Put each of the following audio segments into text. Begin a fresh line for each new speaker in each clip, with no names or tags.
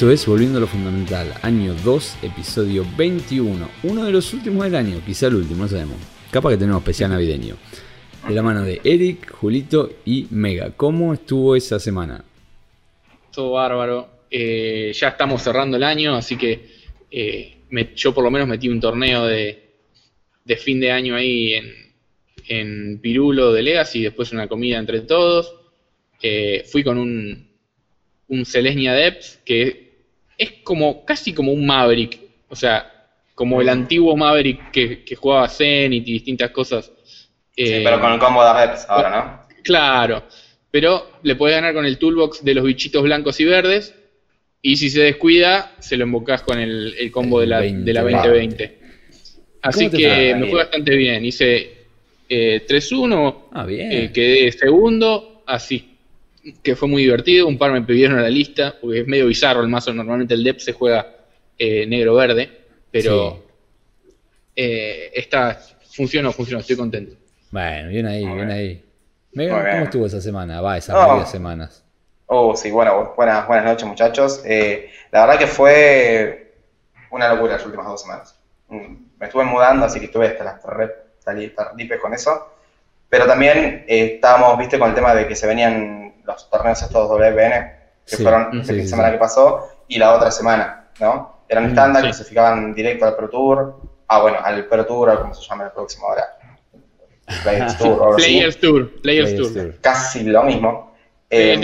Esto es Volviendo a lo Fundamental, año 2, episodio 21. Uno de los últimos del año, quizá el último, no sabemos. Capaz que tenemos especial navideño. De la mano de Eric, Julito y Mega. ¿Cómo estuvo esa semana?
Todo bárbaro. Eh, ya estamos cerrando el año, así que eh, yo por lo menos metí un torneo de, fin de año ahí en, en Pirulo de Legacy después una comida entre todos. Eh, fui con un, un Celestia Depth que es como casi como un Maverick, o sea, como el antiguo Maverick que, jugaba Zenith y distintas cosas.
sí, pero con el combo de Depth ahora, ¿no?
Claro, pero le puedes ganar con el toolbox de los bichitos blancos y verdes. Y si se descuida, se lo embocás con el, combo de la, de la 2020. Así que me fue bastante bien. Hice eh, 3-1, ah, eh, quedé segundo, así que fue muy divertido. Un par me pidieron a la lista, porque es medio bizarro el mazo. Normalmente el depth se juega eh, negro-verde, pero eh, esta funcionó, funcionó, estoy contento.
Bueno, bien ahí, bien ahí. ¿Cómo estuvo esa semana? Va, esas varias semanas.
Oh, sí, bueno, buenas, buenas noches muchachos. Eh, la verdad que fue una locura las últimas dos semanas. Mm, me estuve mudando, así que estuve hasta las salí con eso. Pero también estábamos, viste, con el tema de que se venían los torneos estos WBN, que fueron la semana que pasó, y la otra semana, ¿no? Eran mm, estándar que se fijaban directo al Pro Tour, ah, bueno, al Pro Tour, o como se llama el próximo ahora.
Players Tour, Players Tour, Players, Tour.
Casi lo mismo. Em,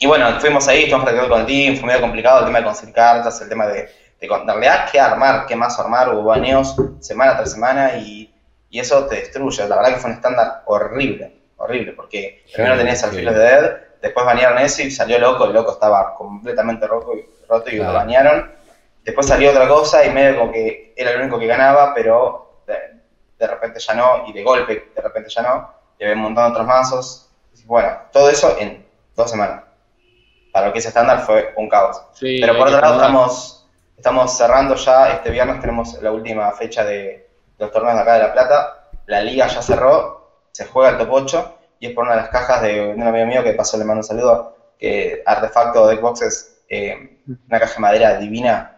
y bueno, fuimos ahí, estuvimos practicando con el team, fue medio complicado el tema de conseguir cartas, el tema de, de en realidad qué armar, qué más armar, hubo baneos semana tras semana y, y eso te destruye. La verdad que fue un estándar horrible horrible, porque primero tenías al filo de Dead, después banearon ese y salió loco, el loco estaba completamente roto y, roto y lo banearon. Después salió otra cosa y medio como que era el único que ganaba, pero de, repente ya no, y de golpe de repente ya no, y había un montón de otros mazos. Bueno, todo eso en dos semanas. Para lo que es estándar fue un caos. pero por otro lado estamos, estamos cerrando ya, este viernes tenemos la última fecha de los torneos de acá de La Plata. La liga ya cerró se juega el top 8 y es por una de las cajas de, un amigo mío que pasó, le mando un saludo, que Artefacto de Xbox eh, una caja de madera divina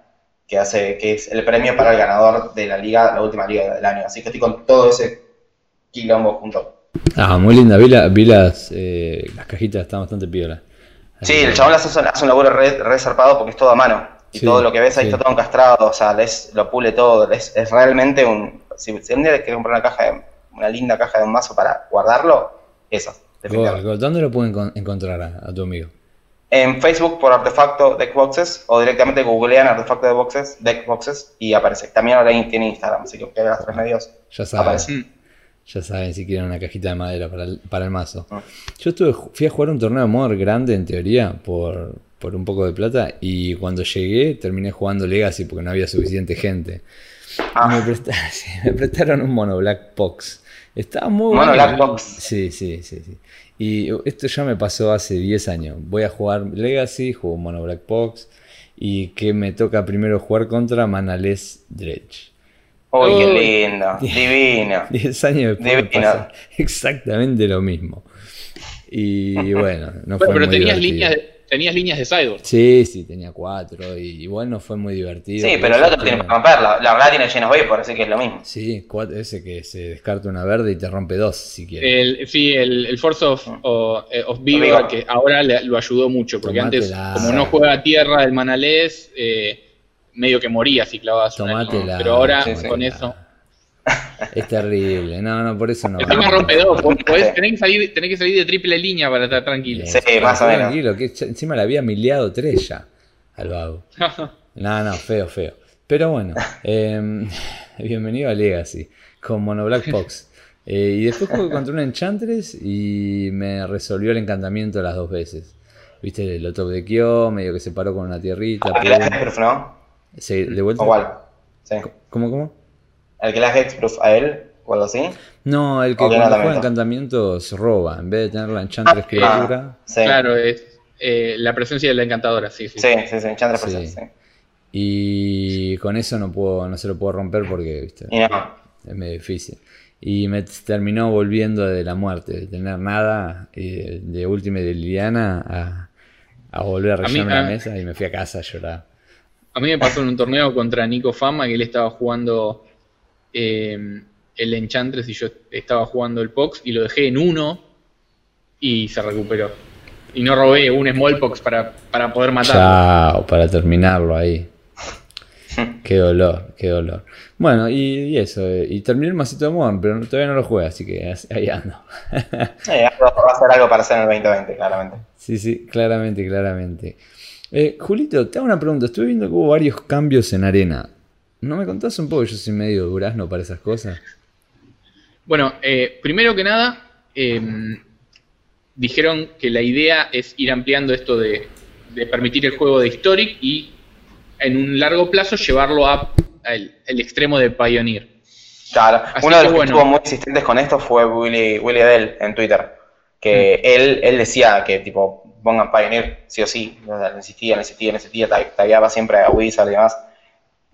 que hace que es el premio para el ganador de la liga, la última liga del año. Así que estoy con todo ese quilombo junto.
Ah, muy linda. Vi, vi las, eh, las cajitas, están bastante piola.
Sí, el chabón hace, hace un laburo re, zarpado porque es todo a mano. Y todo lo que ves ahí está todo encastrado, o sea, lo pule todo. Es, es realmente un. Si, si un día que comprar una caja de una linda caja de un mazo para guardarlo, eso.
¿Dónde lo pueden encontrar a, tu amigo?
En Facebook por Artefacto Deckboxes o directamente googlean Artefacto Deckboxes, Deckboxes y aparece. También ahora tiene Instagram, así que las tres medios.
Ya saben. Ya saben si quieren una cajita de madera para el, para el mazo. Ah. Yo estuve, fui a jugar un torneo de Modern grande en teoría por, por un poco de plata y cuando llegué terminé jugando Legacy porque no había suficiente gente. Ah. Me, prestaron, me, prestaron, un mono Black Box. Estaba muy
bueno. Black Box.
Sí, sí, sí, sí. Y esto ya me pasó hace 10 años. Voy a jugar Legacy, juego Mono Black Box. Y que me toca primero jugar contra Manales Dredge.
Uy, qué lindo, divino.
10 años después divino. exactamente lo mismo. Y bueno, no fue
pero tenías líneas de tenías líneas de sideboard.
Sí, sí, tenía cuatro. Y, bueno, fue muy divertido.
Sí, pero el otro tiene que romperla. La verdad tiene llenos por así que es lo mismo.
Sí, cuatro, ese que se descarta una verde y te rompe dos, si quieres.
El, sí, el, el Force of, mm. o, eh, que ahora lo ayudó mucho. Porque antes, como no juega a tierra del Manalés, eh, medio que moría si clavabas una. Pero ahora, con eso.
Es terrible, no, no, por eso no.
Encima rompe dos, tenés que, salir, tenés que salir de triple línea para estar tranquilo.
Sí, más o menos.
Tranquilo, que encima le había miliado tres ya al vago. No, no, feo, feo. Pero bueno, eh, bienvenido a Legacy con Mono Black Fox. Eh, y después jugué contra un Enchantress y me resolvió el encantamiento las dos veces. Viste, lo top de Kyo, medio que se paró con una tierrita.
Ah, ¿no?
Sí, de vuelta.
Igual. Sí.
¿Cómo, cómo?
¿El que le hace hexproof a él o algo así?
No, el que cuando juega encantamientos roba. En vez de tener la enchantress ah, criatura.
Claro, es eh, la presencia de la encantadora, sí,
sí. Sí, sí, sí, enchantress presencia,
Y con eso no puedo, no se lo puedo romper porque, viste, es medio difícil. Y me terminó volviendo de la muerte, de tener nada, de última de Liliana a, a volver a rellenar la mesa y me fui a casa a llorar.
A mí me pasó en un torneo contra Nico Fama que él estaba jugando eh, el Enchantress y yo estaba jugando el Pox y lo dejé en uno y se recuperó. Y no robé un Smallpox para, para poder matarlo.
Chao, para terminarlo ahí. qué dolor, qué dolor. Bueno, y, eso, eh, y terminé el masito de Mon, pero todavía no lo juego, así que ahí ando.
va a ser algo para hacer en el 2020, claramente.
Sí, sí, claramente, claramente. Eh, Julito, te hago una pregunta. Estuve viendo que hubo varios cambios en arena. ¿No me contás un poco? Yo soy medio durazno para esas cosas.
Bueno, eh, primero que nada, em, dijeron que la idea es ir ampliando esto de, permitir el juego de Historic y en un largo plazo llevarlo a, al extremo de Pioneer.
Claro, uno de los que estuvo muy insistentes con esto fue Willy, Willy Adele en Twitter, que mm. él, él decía que tipo pongan Pioneer sí o sí, insistía, insistía, insistía, tagueaba siempre a Wizard y demás.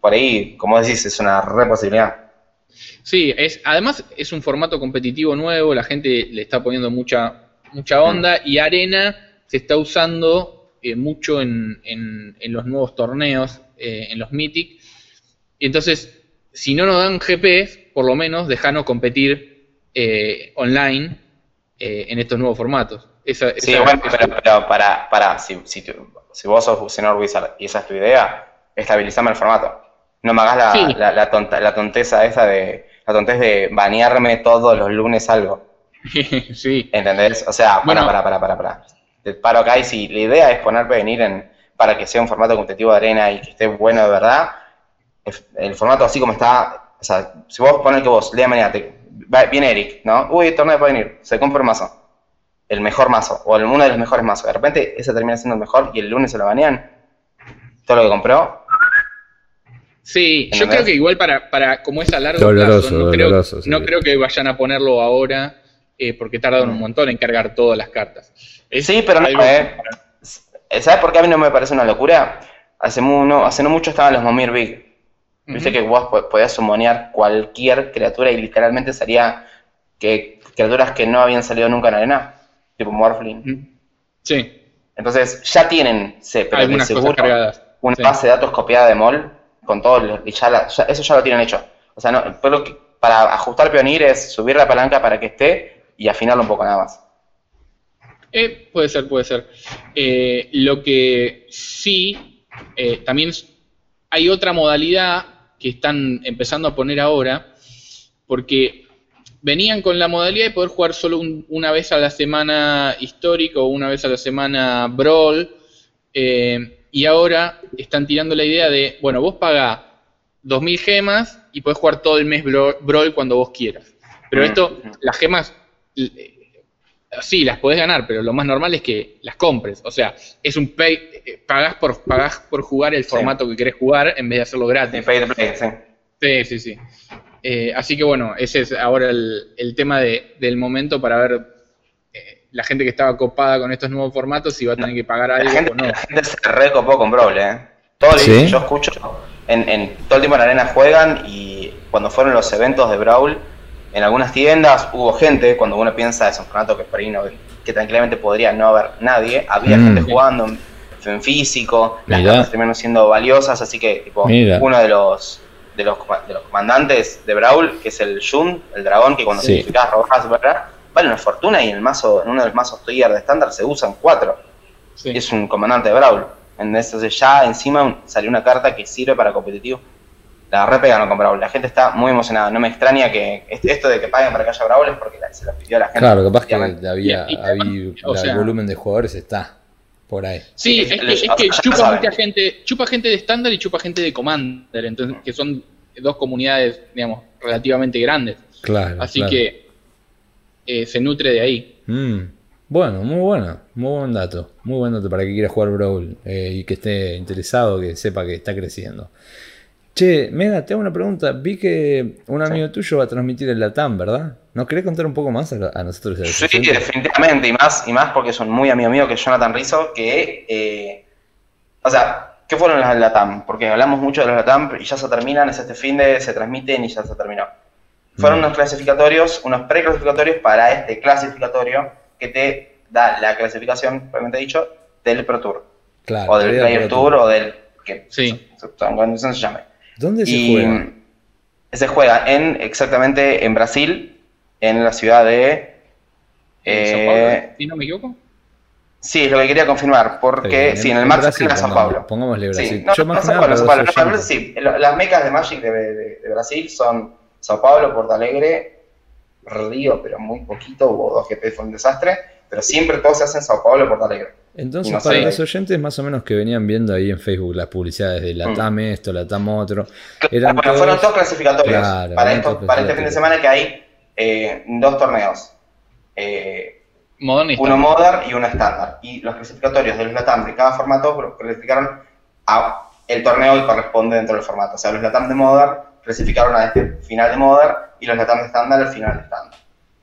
Por ahí, como decís, es una re posibilidad.
Sí, es, además es un formato competitivo nuevo, la gente le está poniendo mucha, mucha onda y Arena se está usando eh, mucho en, en, los nuevos torneos, eh, en los Mythic. Y entonces, si no nos dan GP, por lo menos dejanos competir eh, online en estos nuevos formatos.
sí, bueno, pero, para, para si, si, si, vos sos Senor Wizard y esa es tu idea, estabilizame el formato. No me hagas la, la, la, tonta, la tonteza esa de la tontez de banearme todos los lunes algo. sí. ¿Entendés? O sea, para, para, para, para, para. Te paro acá y si la idea es poner venir en, para que sea un formato competitivo de arena y que esté bueno de verdad, el, formato así como está, o sea, si vos pones que vos, lea mañana, viene Eric, ¿no? Uy, torneo de venir, se compra un mazo. El mejor mazo, o uno de los mejores mazos. De repente ese termina siendo el mejor y el lunes se lo banean. Todo lo que compró,
Sí, yo creo que igual para, para como es a largo plazo, no, creo, no creo que vayan a ponerlo ahora eh, porque tardan un montón en cargar todas las cartas.
sí, pero no, eh. ¿Sabes por qué a mí no me parece una locura? Hace, no, hace no mucho estaban los Momir Big. Viste que vos podías sumonear cualquier criatura y literalmente salía que criaturas que no habían salido nunca en arena, tipo Morphling.
Sí.
Entonces ya tienen, se, pero Algunas seguro, una base de datos copiada de MOL con todo, y ya, eso ya lo tienen hecho. O sea, no, para ajustar Pioneer es subir la palanca para que esté y afinarlo un poco nada más.
Eh, puede ser, puede ser. Eh, lo que sí, eh, también hay otra modalidad que están empezando a poner ahora, porque venían con la modalidad de poder jugar solo una vez a la semana histórico una vez a la semana brawl. Eh, y ahora están tirando la idea de, bueno, vos pagás 2.000 gemas y podés jugar todo el mes Brawl cuando vos quieras. Pero esto, las gemas, eh, sí, las podés ganar, pero lo más normal es que las compres. O sea, es un pay, eh, pagás por, pagás por jugar el formato que querés jugar en vez de hacerlo gratis. sí. Sí, sí, eh, así que bueno, ese es ahora el, tema del momento para ver la gente que estaba copada con estos nuevos formatos iba a tener que pagar algo
la gente,
o no.
La gente se recopó con Brawl, ¿eh? Todo el que yo escucho, en, en, todo el tiempo en la arena juegan y cuando fueron los eventos de Brawl, en algunas tiendas hubo gente, cuando uno piensa es un formato que por ahí no, que tranquilamente podría no haber nadie, había mm. gente jugando en, físico, las cartas terminaron siendo valiosas, así que tipo, uno de los de los, de los comandantes de Brawl, que es el Jun, el dragón, que cuando sí. rojas, ¿verdad? Vale una fortuna y en el mazo, en uno de los mazos tier de estándar se usan cuatro. Y es un comandante de Brawl. Entonces ya encima salió una carta que sirve para competitivo. La re pegaron con Brawl. La gente está muy emocionada. No me extraña que esto de que paguen para que haya Brawl es porque se lo pidió la gente.
Claro, capaz que había, el volumen de jugadores está por ahí.
Sí, es que, es que chupa mucha gente, chupa gente de estándar y chupa gente de Commander, entonces, que son dos comunidades, digamos, relativamente grandes.
Claro.
Así que eh, se nutre de ahí.
Mm. Bueno, muy bueno, muy buen dato, muy buen dato para que quiera jugar Brawl eh, y que esté interesado, que sepa que está creciendo. Che, Mega, te hago una pregunta. Vi que un amigo tuyo va a transmitir el Latam, ¿verdad? ¿No querés contar un poco más a, nosotros?
sí, definitivamente, y más, y más porque es un muy amigo mío que es Jonathan Rizzo, que, eh, o sea, ¿qué fueron las Latam? Porque hablamos mucho de los Latam y ya se terminan, es este fin de, se transmiten y ya se terminó. Fueron mm. unos clasificatorios, unos preclasificatorios para este clasificatorio que te da la clasificación, probablemente dicho, del Pro Tour. o del Player Tour, o del. que
sí.
se llame.
¿Dónde se juega?
Se juega en, exactamente en Brasil, en la ciudad de.
Eh, no me equivoco?
Sí, es lo que quería confirmar, porque sí, en el Max
Brasil,
en Sao Paulo.
Pongámosle Brasil.
Sí, no, Yo más Sao Paulo, sí, las mecas de Magic de, Brasil son Sao Paulo, Porto Alegre, Río, pero muy poquito, hubo dos GP, fue un desastre, pero siempre todo se hace en Sao Paulo y Porto Alegre.
Entonces, para los oyentes más o menos que venían viendo ahí en Facebook las publicidades de la TAM mm. esto, la TAM otro,
eran bueno, fueron dos clasificatorios para, esto, para este fin de semana que hay eh, dos torneos. Eh, uno Modern y uno estándar. Y los clasificatorios de los LATAM de cada formato clasificaron a el torneo que corresponde dentro del formato. O sea, los LATAM de Modern clasificaron a este final de Modern y los LATAM de estándar al final de estándar.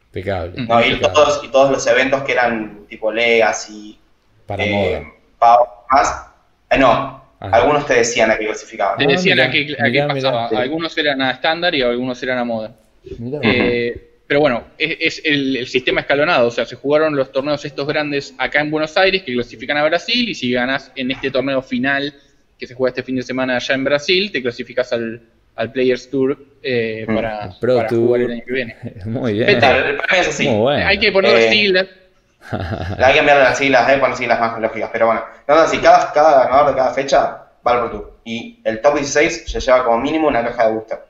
Impecable.
No, y, Todos, y todos los eventos que eran tipo Legacy.
Para eh,
más. Eh, no, algunos te decían a qué clasificaban.
Te decían a qué, pasaba. Algunos eran a estándar y algunos eran a Modern. Eh, pero bueno, es, el, sistema escalonado, o sea, se jugaron los torneos estos grandes acá en Buenos Aires que clasifican a Brasil y si ganas en este torneo final que se juega este fin de semana allá en Brasil, te clasificas al, al Players Tour eh, mm, para, jugar el año que viene.
Muy bien.
Hay que poner las eh, siglas.
hay que cambiar las siglas, eh, poner siglas más lógicas. Pero bueno, no, no, si cada, cada ganador de cada fecha va al Pro Tour. Y el top 16 se lleva como mínimo una caja de booster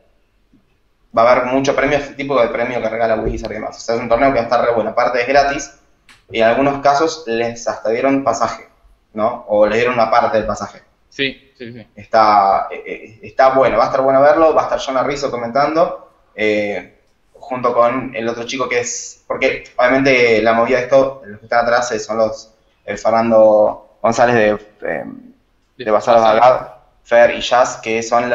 va a haber mucho premio, este tipo de premio que regala Wizard y demás. O sea, es un torneo que va a estar re bueno. Aparte es gratis y en algunos casos les hasta dieron pasaje, ¿no? O le dieron una parte del pasaje.
Sí, sí, sí.
Está, eh, eh, está bueno, va a estar bueno verlo, va a estar John Rizzo comentando, eh, junto con el otro chico que es, porque obviamente la movida de esto, los que están atrás son los, el Fernando González de, de, Bazar Fer y Jazz, que son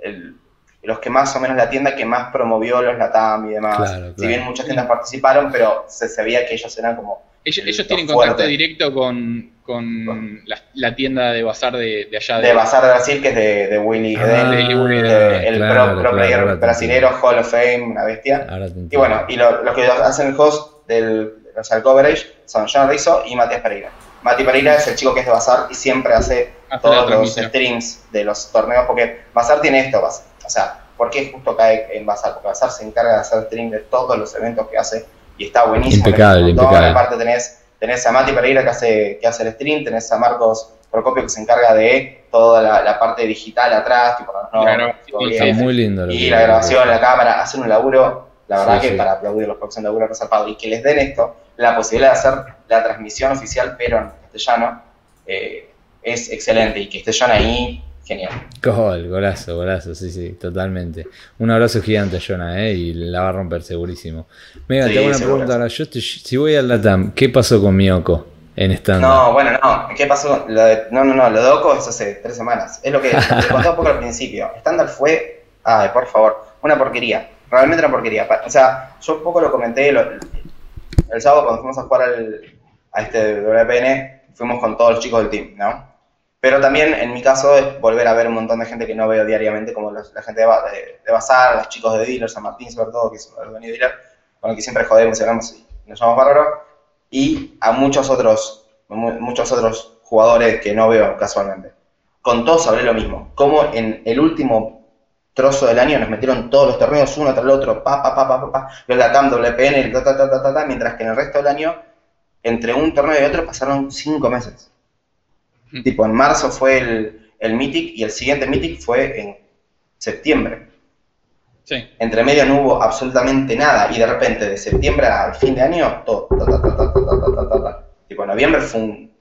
el, los que más o menos la tienda que más promovió los Latam y demás. Si bien muchas tiendas participaron, pero se sabía que ellos eran como...
Ellos, tienen contacto directo con, con la, tienda de bazar de, allá.
De, bazar de Brasil, que es de, de Willy ah, el pro, player brasilero, Hall of Fame, una bestia. Y bueno, y los que hacen el host del o sea, el coverage son John Rizzo y Matías Pereira. Mati Pereira es el chico que es de Bazar y siempre hace todos los streams de los torneos, porque Bazar tiene esto, Bazar o sea, ¿por qué justo cae en Bazar? Porque Bazar se encarga de hacer stream de todos los eventos que hace y está buenísimo.
Impecable, impecable.
Aparte tenés, tenés a Mati Pereira que hace, que hace el stream, tenés a Marcos Procopio que se encarga de toda la, parte digital atrás, tipo,
no, claro, muy lindo.
y la grabación, la cámara, hacen un laburo, la verdad que para aplaudir los que hacen un laburo y que les den esto, la posibilidad de hacer la transmisión oficial, pero en castellano, eh, es excelente y que esté John ahí Genial.
Gol, golazo, golazo, sí, sí, totalmente. Un abrazo gigante a Jonah, ¿eh? Y la va a romper segurísimo. Mira, te hago una pregunta ahora. Yo si voy al Latam, ¿qué pasó con Miyoko en estándar?
No, bueno, no. ¿Qué pasó? Lo de, no, no, no. Lo de Oko es hace tres semanas. Es lo que te un poco al principio. Estándar fue. Ay, por favor. Una porquería. Realmente una porquería. O sea, yo un poco lo comenté el sábado cuando fuimos a jugar al, a este WPN. Fuimos con todos los chicos del team, ¿no? Pero también, en mi caso, es volver a ver un montón de gente que no veo diariamente, como la gente de, de, Bazar, los chicos de Dealer, San Martín sobre todo, que es el dueño de Dealer, con el que siempre jodemos y hablamos y nos llamamos bárbaro, y a muchos otros, muchos otros jugadores que no veo casualmente. Con todos hablé lo mismo, como en el último trozo del año nos metieron todos los torneos uno tras el otro, pa, pa, pa, pa, pa, pa los LATAM, WPN, ta, ta, ta, ta, ta, mientras que en el resto del año, entre un torneo y otro, pasaron cinco meses. Mm. Tipo, en marzo fue el, el Mythic y el siguiente Mythic fue en septiembre.
Sí.
Entre medio no hubo absolutamente nada y de repente de septiembre al fin de año, todo. tipo, noviembre fue un...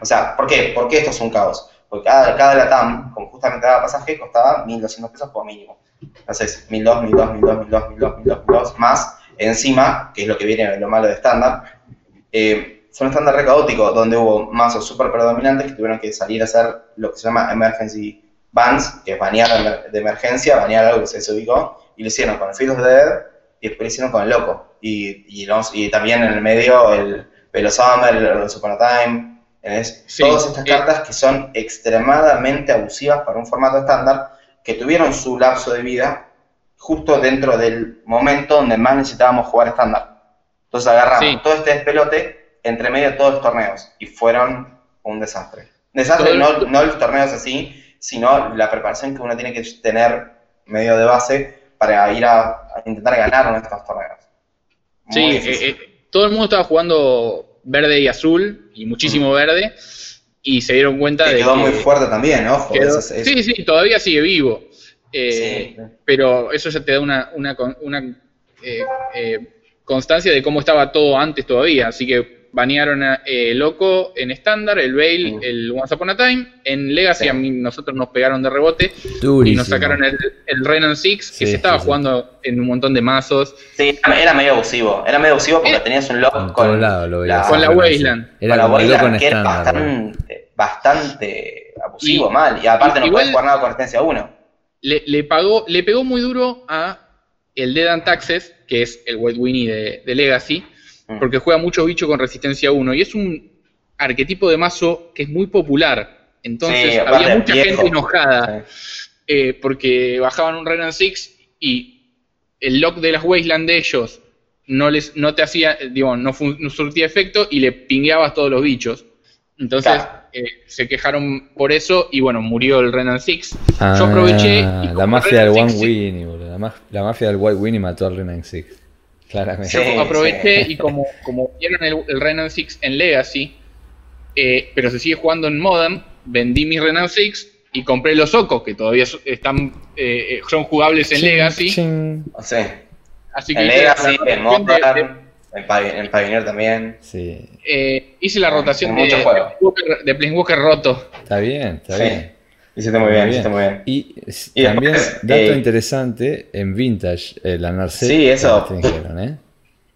O sea, ¿por qué? ¿Por qué esto es un caos? Porque cada, cada LATAM, con justamente cada pasaje, costaba 1.200 pesos como mínimo. Entonces, 1.200, 1.200, 1.200, 1.200, 1.200, 1.200, más encima, que es lo que viene lo malo de estándar, eh, fue un estándar re caótico, donde hubo mazos súper predominantes que tuvieron que salir a hacer lo que se llama emergency bans, que es banear de emergencia, banear algo que se desubicó, y lo hicieron con el Field of Dead y después lo hicieron con el Loco. Y, y, también en el medio el Velo Summer, el Super Time, todas estas cartas que son extremadamente abusivas para un formato estándar, que tuvieron su lapso de vida justo dentro del momento donde más necesitábamos jugar estándar. Entonces agarramos todo este despelote entre medio de todos los torneos y fueron un desastre. Desastre, no, no los torneos así, sino la preparación que uno tiene que tener medio de base para ir a, intentar ganar en estos torneos.
sí, eh, eh, todo el mundo estaba jugando verde y azul, y muchísimo verde, y se dieron cuenta de
quedó muy fuerte también, ¿no?
Sí, sí, todavía sigue vivo. Eh, pero eso ya te da una, una, una constancia de cómo estaba todo antes todavía. Así que banearon a eh, Loco en estándar, el Veil, el Once Upon a Time. En Legacy a mí nosotros nos pegaron de rebote y nos sacaron el, el Renan Six, que se estaba jugando en un montón de mazos.
Sí, era medio abusivo. Era medio abusivo porque eh, tenías un loco con,
la, con la Wasteland.
Era con la Wasteland que era bastante, bastante abusivo, mal. Y aparte no podés jugar nada con resistencia 1.
Le, le, pagó, le pegó muy duro a el Dead and Taxes, que es el White Winnie de, de Legacy. Porque juega mucho bicho con resistencia 1 y es un arquetipo de mazo que es muy popular. Entonces había mucha gente enojada eh, porque bajaban un Renan 6 y el lock de las Wasteland de ellos no les no te hacía, digo, no, surtía efecto y le pingueabas todos los bichos. Entonces eh, se quejaron por eso y bueno, murió el Renan 6. Yo aproveché.
Y la mafia del One Winnie, la, la, mafia del White Winnie mató al Renan 6.
Yo aproveché y como, como vieron el, el Renan 6 en Legacy, eh, pero se sigue jugando en Modern, vendí mi Renan 6 y compré los Ocos, que todavía están eh, son jugables en Legacy.
Así que en Legacy, en Modern, en, Pioneer también.
Sí.
Eh, hice la rotación de, de, Planeswalker roto.
Está bien, está bien.
Hiciste muy bien, hiciste muy bien.
Y, también, dato eh, interesante, en Vintage, eh, la Narset.
Sí, eso.
¿eh?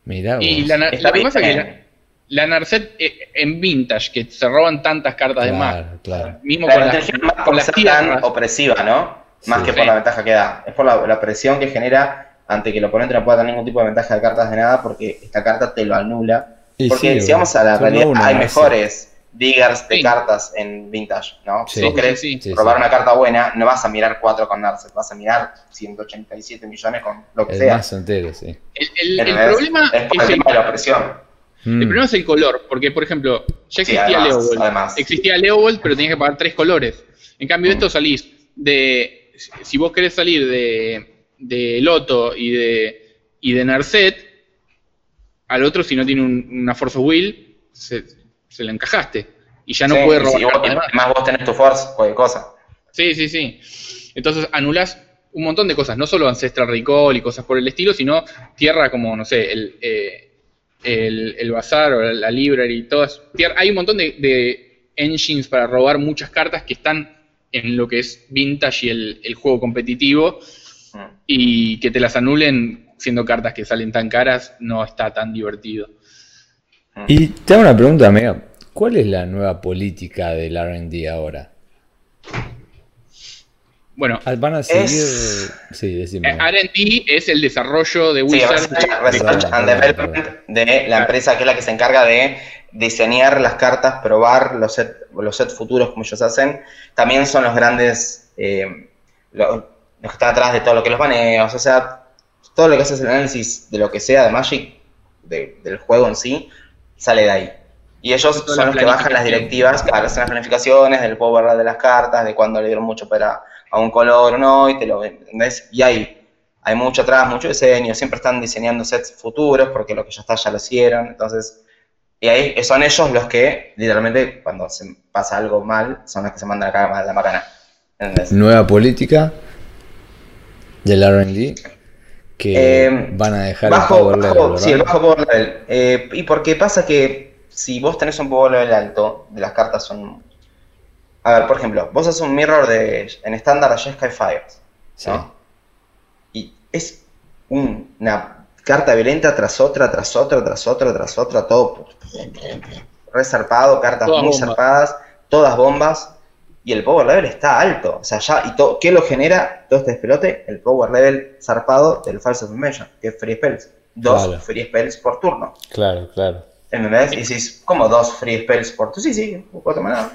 Mirá Y la, la, que pasa es que la, Narset eh, en Vintage, que se roban tantas cartas de más.
Claro. Mismo con, la, con las tan opresiva, ¿no? Más que por la ventaja que da. Es por la, presión que genera ante que el oponente no pueda tener ningún tipo de ventaja de cartas de nada, porque esta carta te lo anula. porque si vamos a la realidad, hay mejores diggers de cartas en Vintage, ¿no? si vos querés robar una carta buena, no vas a mirar 4 con Narset, vas a mirar 187 millones con lo que sea.
Más entero, sí.
El, problema
es, el, la presión.
El mm. problema es el color, porque por ejemplo, ya existía Leovold. Existía Leovold, pero tenías que pagar tres colores. En cambio, mm. esto salís de. Si vos querés salir de, de Loto y de, y de Narset, al otro, si no tiene una Force of Will, se, se le encajaste. Y ya no puede robar.
Sí, más. vos tenés tu force, cualquier cosa.
Sí, sí, sí. Entonces anulás un montón de cosas, no solo Ancestral Recall y cosas por el estilo, sino tierra como, no sé, el, eh, el, bazar o la, library y todas. hay un montón de, engines para robar muchas cartas que están en lo que es vintage y el, juego competitivo mm. y que te las anulen siendo cartas que salen tan caras no está tan divertido.
Y te hago una pregunta, amiga. ¿Cuál es la nueva política del RD ahora?
Bueno,
ah, van a seguir. Sí,
decime. Eh, RD es el desarrollo de Wizards.
Research, and Development de la empresa que es la que se encarga de diseñar las cartas, probar los sets los set futuros como ellos hacen. También son los grandes. Eh, los, que están atrás de todo lo que los baneos. O sea, todo lo que hace el análisis de lo que sea de Magic, del juego en sí, sale de ahí. Y ellos son los que bajan las directivas, que hacen las planificaciones del power de las cartas, de cuándo le dieron mucho para a un color o no, y te lo ¿entendés? Y hay, hay mucho atrás, mucho diseño, siempre están diseñando sets futuros, porque lo que ya está ya lo hicieron, entonces, y ahí son ellos los que, literalmente, cuando se pasa algo mal, son los que se mandan a la macana.
Nueva política del R&D que eh, van a dejar
bajo, el power level. sí, el bajo power level. Eh, y porque pasa que si vos tenés un power level alto, de las cartas son. A ver, por ejemplo, vos haces un mirror de en estándar de Sky Fires. ¿no? Y es una carta violenta tras otra, tras otra, tras otra, tras otra, todo resarpado, cartas muy zarpadas, todas bombas y el power level está alto. O sea, ya, y todo, ¿qué lo genera todo este despelote? El power level zarpado del False Information, que es Free Spells. Dos Free Spells por turno.
Claro, claro.
¿Entendés? Y decís, ¿cómo dos Free Spells por turno? Sí, sí, cuatro maná,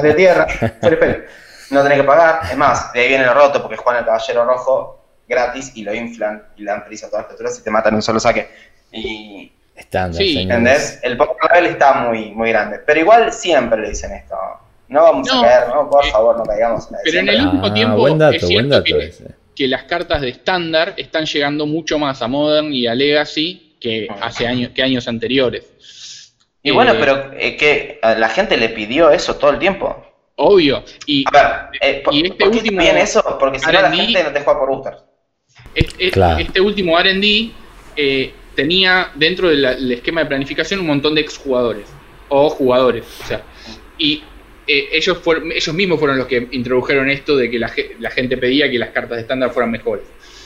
de tierra, Free Spell. No tenés que pagar. Es más, de ahí viene el roto porque juegan el Caballero Rojo gratis y lo inflan y le dan prisa a todas las criaturas y te matan en un solo saque. Y.
Estándar,
sí, ¿entendés? El power level está muy, muy grande. Pero igual siempre le dicen esto No vamos a caer, no, por favor, no caigamos
Pero en el último ah, tiempo es cierto que, las cartas de estándar están llegando mucho más a Modern y a Legacy que hace años, que años anteriores.
Y bueno, eh, pero eh, que la gente le pidió eso todo el tiempo.
Obvio. Y,
eh, y este último. Bien eso? Porque si no la gente no te juega por boosters.
Este, último RD tenía dentro del esquema de planificación un montón de exjugadores o jugadores. O sea, y eh, ellos, fueron, ellos mismos fueron los que introdujeron esto de que la, gente pedía que las cartas de estándar fueran mejores.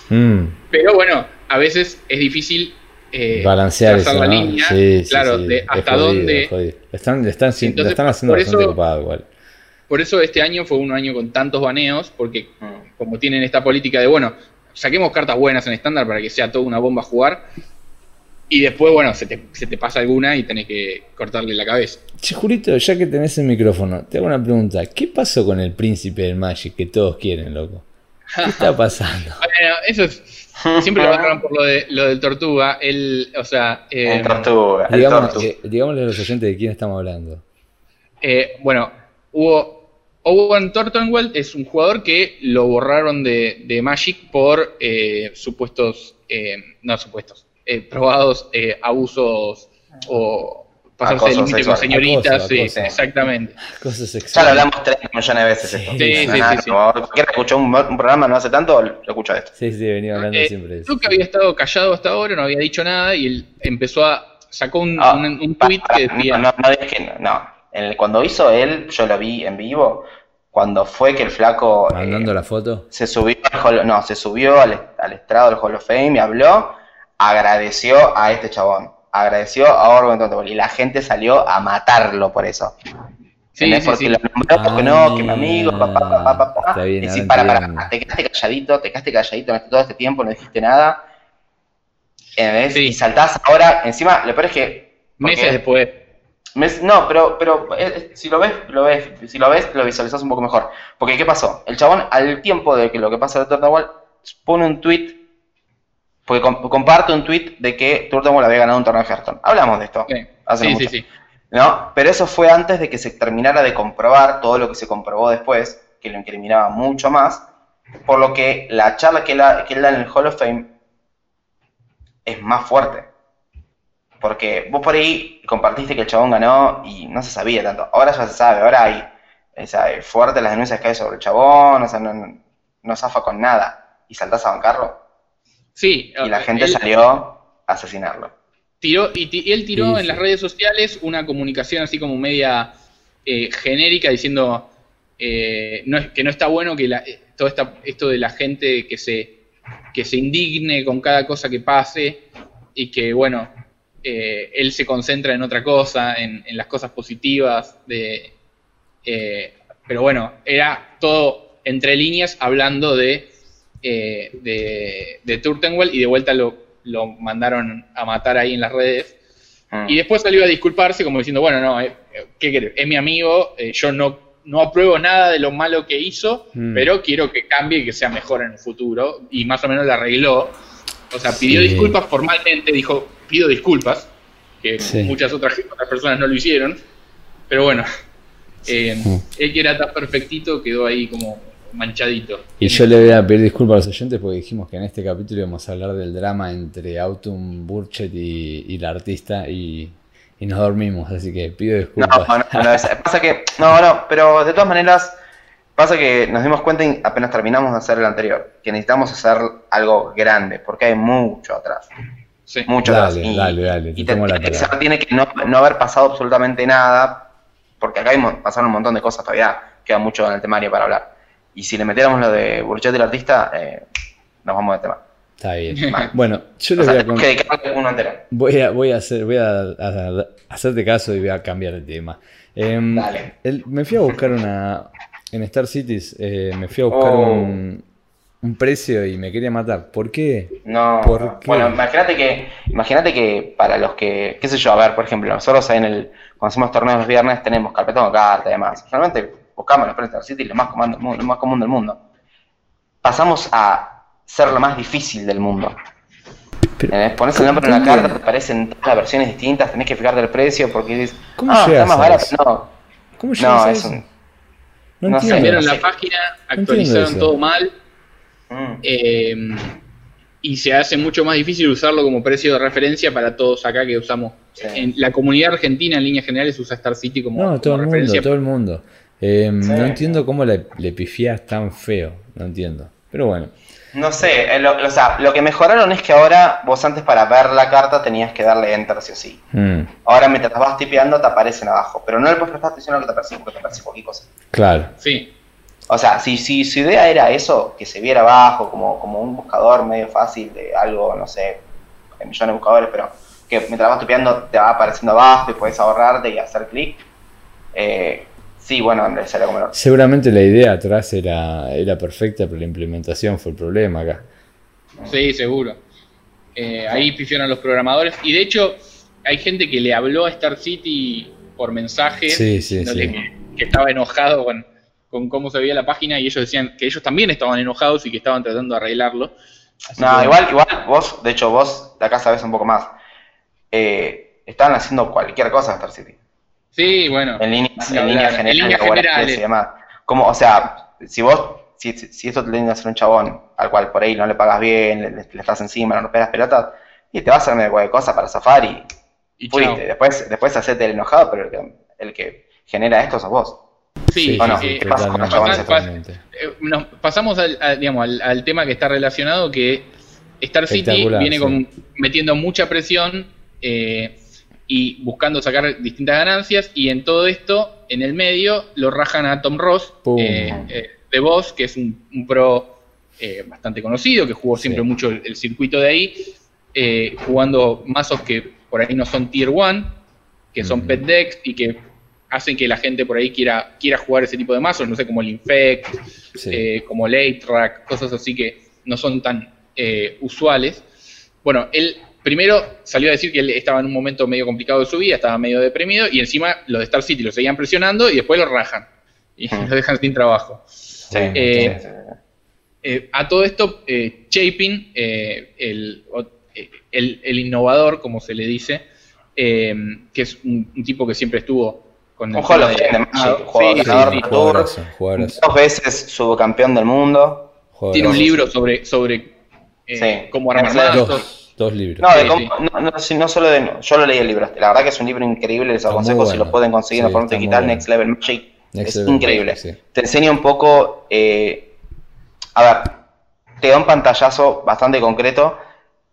Mm. Pero bueno, a veces es difícil
eh, balancear la
línea, claro, de hasta dónde.
Están, están, están haciendo bastante igual.
Por eso este año fue un año con tantos baneos, porque como tienen esta política de, bueno, saquemos cartas buenas en estándar para que sea toda una bomba a jugar, y después, bueno, se te, se te, pasa alguna y tenés que cortarle la cabeza.
Che, Jurito, ya que tenés el micrófono, te hago una pregunta. ¿Qué pasó con el príncipe del Magic que todos quieren, loco? ¿Qué está pasando?
bueno, eso es, siempre lo agarran por lo, de, lo del tortuga. El, o sea,
eh, el tortuga.
Digamos, eh, digámosle a los oyentes de quién estamos hablando.
Eh, bueno, hubo Owen Tortenwell es un jugador que lo borraron de, de Magic por eh, supuestos, eh, no supuestos, eh, probados eh, abusos o pasarse el límite con señoritas, sí, exactamente.
Ya lo hablamos tres millones de veces esto. Sí, sí, sí, escuchó un, programa no hace tanto, lo escucha esto.
Sí, sí, venía hablando eh, siempre de
eso. que había estado callado hasta ahora, no había dicho nada y él empezó a sacó un, ah, un, tweet que decía
no, no, es que no, cuando hizo él, yo lo vi en vivo, cuando fue que el flaco
mandando la foto
se subió al, no, se subió al, al estrado del Hall of Fame y habló agradeció a este chabón, agradeció a Orwell y la gente salió a matarlo por eso. Sí, sí, porque lo nombró, porque no, que mi amigo, papá, papá, papá. y si, para, para, te quedaste calladito, te quedaste calladito todo este tiempo, no dijiste nada. Y saltás ahora, encima, lo peor es que.
Meses después.
no, pero, pero eh, eh, si lo ves, lo ves, si lo ves, lo visualizas un poco mejor. Porque, ¿qué pasó? El chabón, al tiempo de que lo que pasa de Wall, pone un tweet porque comparte un tweet de que Turtle había ganado un torneo de Hearthstone. Hablamos de esto. sí, sí, sí. ¿No? Pero eso fue antes de que se terminara de comprobar todo lo que se comprobó después, que lo incriminaba mucho más. Por lo que la charla que, que él da en el Hall of Fame es más fuerte. Porque vos por ahí compartiste que el chabón ganó y no se sabía tanto. Ahora ya se sabe, ahora hay, o fuerte las denuncias que hay sobre el chabón, o sea, no, no zafa con nada. ¿Y saltás a bancarlo?
Sí.
Y la gente salió a asesinarlo.
Tiró, y, él tiró en las redes sociales una comunicación así como media eh, genérica diciendo eh, no, que no está bueno que la, eh, todo esta, esto de la gente que se, que se indigne con cada cosa que pase y que, bueno, él se concentra en otra cosa, en, en las cosas positivas de... pero bueno, era todo entre líneas hablando de eh, de, de Turtenwell y de vuelta lo, lo, mandaron a matar ahí en las redes. Ah. Y después salió a disculparse como diciendo, bueno, no, eh, ¿qué querés? Es mi amigo, eh, yo no, no apruebo nada de lo malo que hizo, mm. pero quiero que cambie y que sea mejor en el futuro. Y más o menos la arregló. O sea, pidió disculpas formalmente, dijo, pido disculpas, que muchas otras, otras, personas no lo hicieron. Pero bueno, él que era tan perfectito quedó ahí como manchadito.
Y yo le voy a pedir disculpas a los oyentes porque dijimos que en este capítulo íbamos a hablar del drama entre Autumn Burchett y, la artista y, nos dormimos, así que pido disculpas.
No, no, pasa que, no, no, pero de todas maneras, pasa que nos dimos cuenta apenas terminamos de hacer el anterior, que necesitamos hacer algo grande, porque hay mucho atrás. Sí. Mucho
dale, atrás. dale, dale, te tomo la
Tiene que no, no, haber pasado absolutamente nada, porque acá pasaron un montón de cosas todavía, queda mucho en el temario para hablar. Y si le metiéramos lo de Burchet del artista, eh, nos vamos de tema.
Está bien. Bueno, yo les voy a contar. Voy a, voy a hacer, voy a, hacerte caso y voy a cambiar de tema. Em, Dale. me fui a buscar una. En Star Cities, eh, me fui a buscar oh. un, un, precio y me quería matar. ¿Por qué?
No. Bueno, imagínate que, imagínate que para los que, qué sé yo, a ver, por ejemplo, nosotros en el, cuando hacemos torneos los viernes tenemos carpetón de carta y demás. Realmente buscamos la Star City, lo más, común, lo más común del mundo. Pasamos a ser lo más difícil del mundo. Eh, pones el nombre en la carta, te aparecen todas las versiones distintas, tenés que fijarte el precio porque dices,
¿Cómo ah, está más barato. No, ¿Cómo no es un,
No cambiaron la página, actualizaron todo mal. Mm. Eh, y se hace mucho más difícil usarlo como precio de referencia para todos acá que usamos. En la comunidad argentina, en líneas generales, usa Star City como.
No, todo el mundo, todo el mundo. Eh, no entiendo cómo le, le pifias tan feo. No entiendo. Pero bueno.
No sé, eh, lo, o sea, lo que mejoraron es que ahora vos antes para ver la carta tenías que darle enter sí o sí. Mm. Ahora mientras vas tipeando te aparecen abajo, pero no le puedes prestar atención a lo que te aparece porque te aparece cualquier cosa.
Claro.
Sí.
O sea, si, si su idea era eso, que se viera abajo como, como un buscador medio fácil de algo, no sé, hay millones de buscadores, pero que mientras vas tipeando te va apareciendo abajo y puedes ahorrarte y hacer clic. Eh, Sí, bueno, Andrés, era como
Seguramente la idea atrás era, era perfecta, pero la implementación fue el problema acá.
Sí, seguro. Eh, ahí pifiaron los programadores. Y de hecho, hay gente que le habló a Star City por mensaje,
sí, sí,
Que, estaba enojado con, cómo se veía la página y ellos decían que ellos también estaban enojados y que estaban tratando de arreglarlo.
no, igual, igual vos, de hecho vos de acá sabes un poco más. Eh, estaban haciendo cualquier cosa Star City.
Sí, bueno.
En líneas, en generales. Y demás. Como, o sea, si vos, si, si esto te tiene que hacer un chabón al cual por ahí no le pagas bien, le, estás encima, no le pegas pelotas, y te vas a hacer medio de cosas para zafar y, y fuiste. Después, después hacete el enojado, pero el que, el que genera esto sos vos.
Sí, no? Eh, nos pasamos al, digamos, al, tema que está relacionado, que Star City viene con, metiendo mucha presión eh, y buscando sacar distintas ganancias y en todo esto, en el medio, lo rajan a Tom Ross eh, eh, de Voss, que es un, pro eh, bastante conocido, que jugó siempre mucho el, circuito de ahí, jugando mazos que por ahí no son tier 1, que son pet decks y que hacen que la gente por ahí quiera, quiera jugar ese tipo de mazos, no sé, como el Infect, como Late Track, cosas así que no son tan usuales. Bueno, él primero salió a decir que él estaba en un momento medio complicado de su vida, estaba medio deprimido, y encima los de Star City lo seguían presionando y después lo rajan. Y lo dejan sin trabajo. Eh, eh, a todo esto, eh, Chapin, el, innovador, como se le dice, que es un, tipo que siempre estuvo con
el. jugador dos veces subcampeón del mundo.
Tiene un libro sobre, sobre cómo armar
Dos libros.
No, no, solo de. Yo lo leí el libro. La verdad que es un libro increíble. Les aconsejo si lo pueden conseguir en forma digital. Next Level Magic. es increíble. Te enseña un poco. Eh, a ver, te da un pantallazo bastante concreto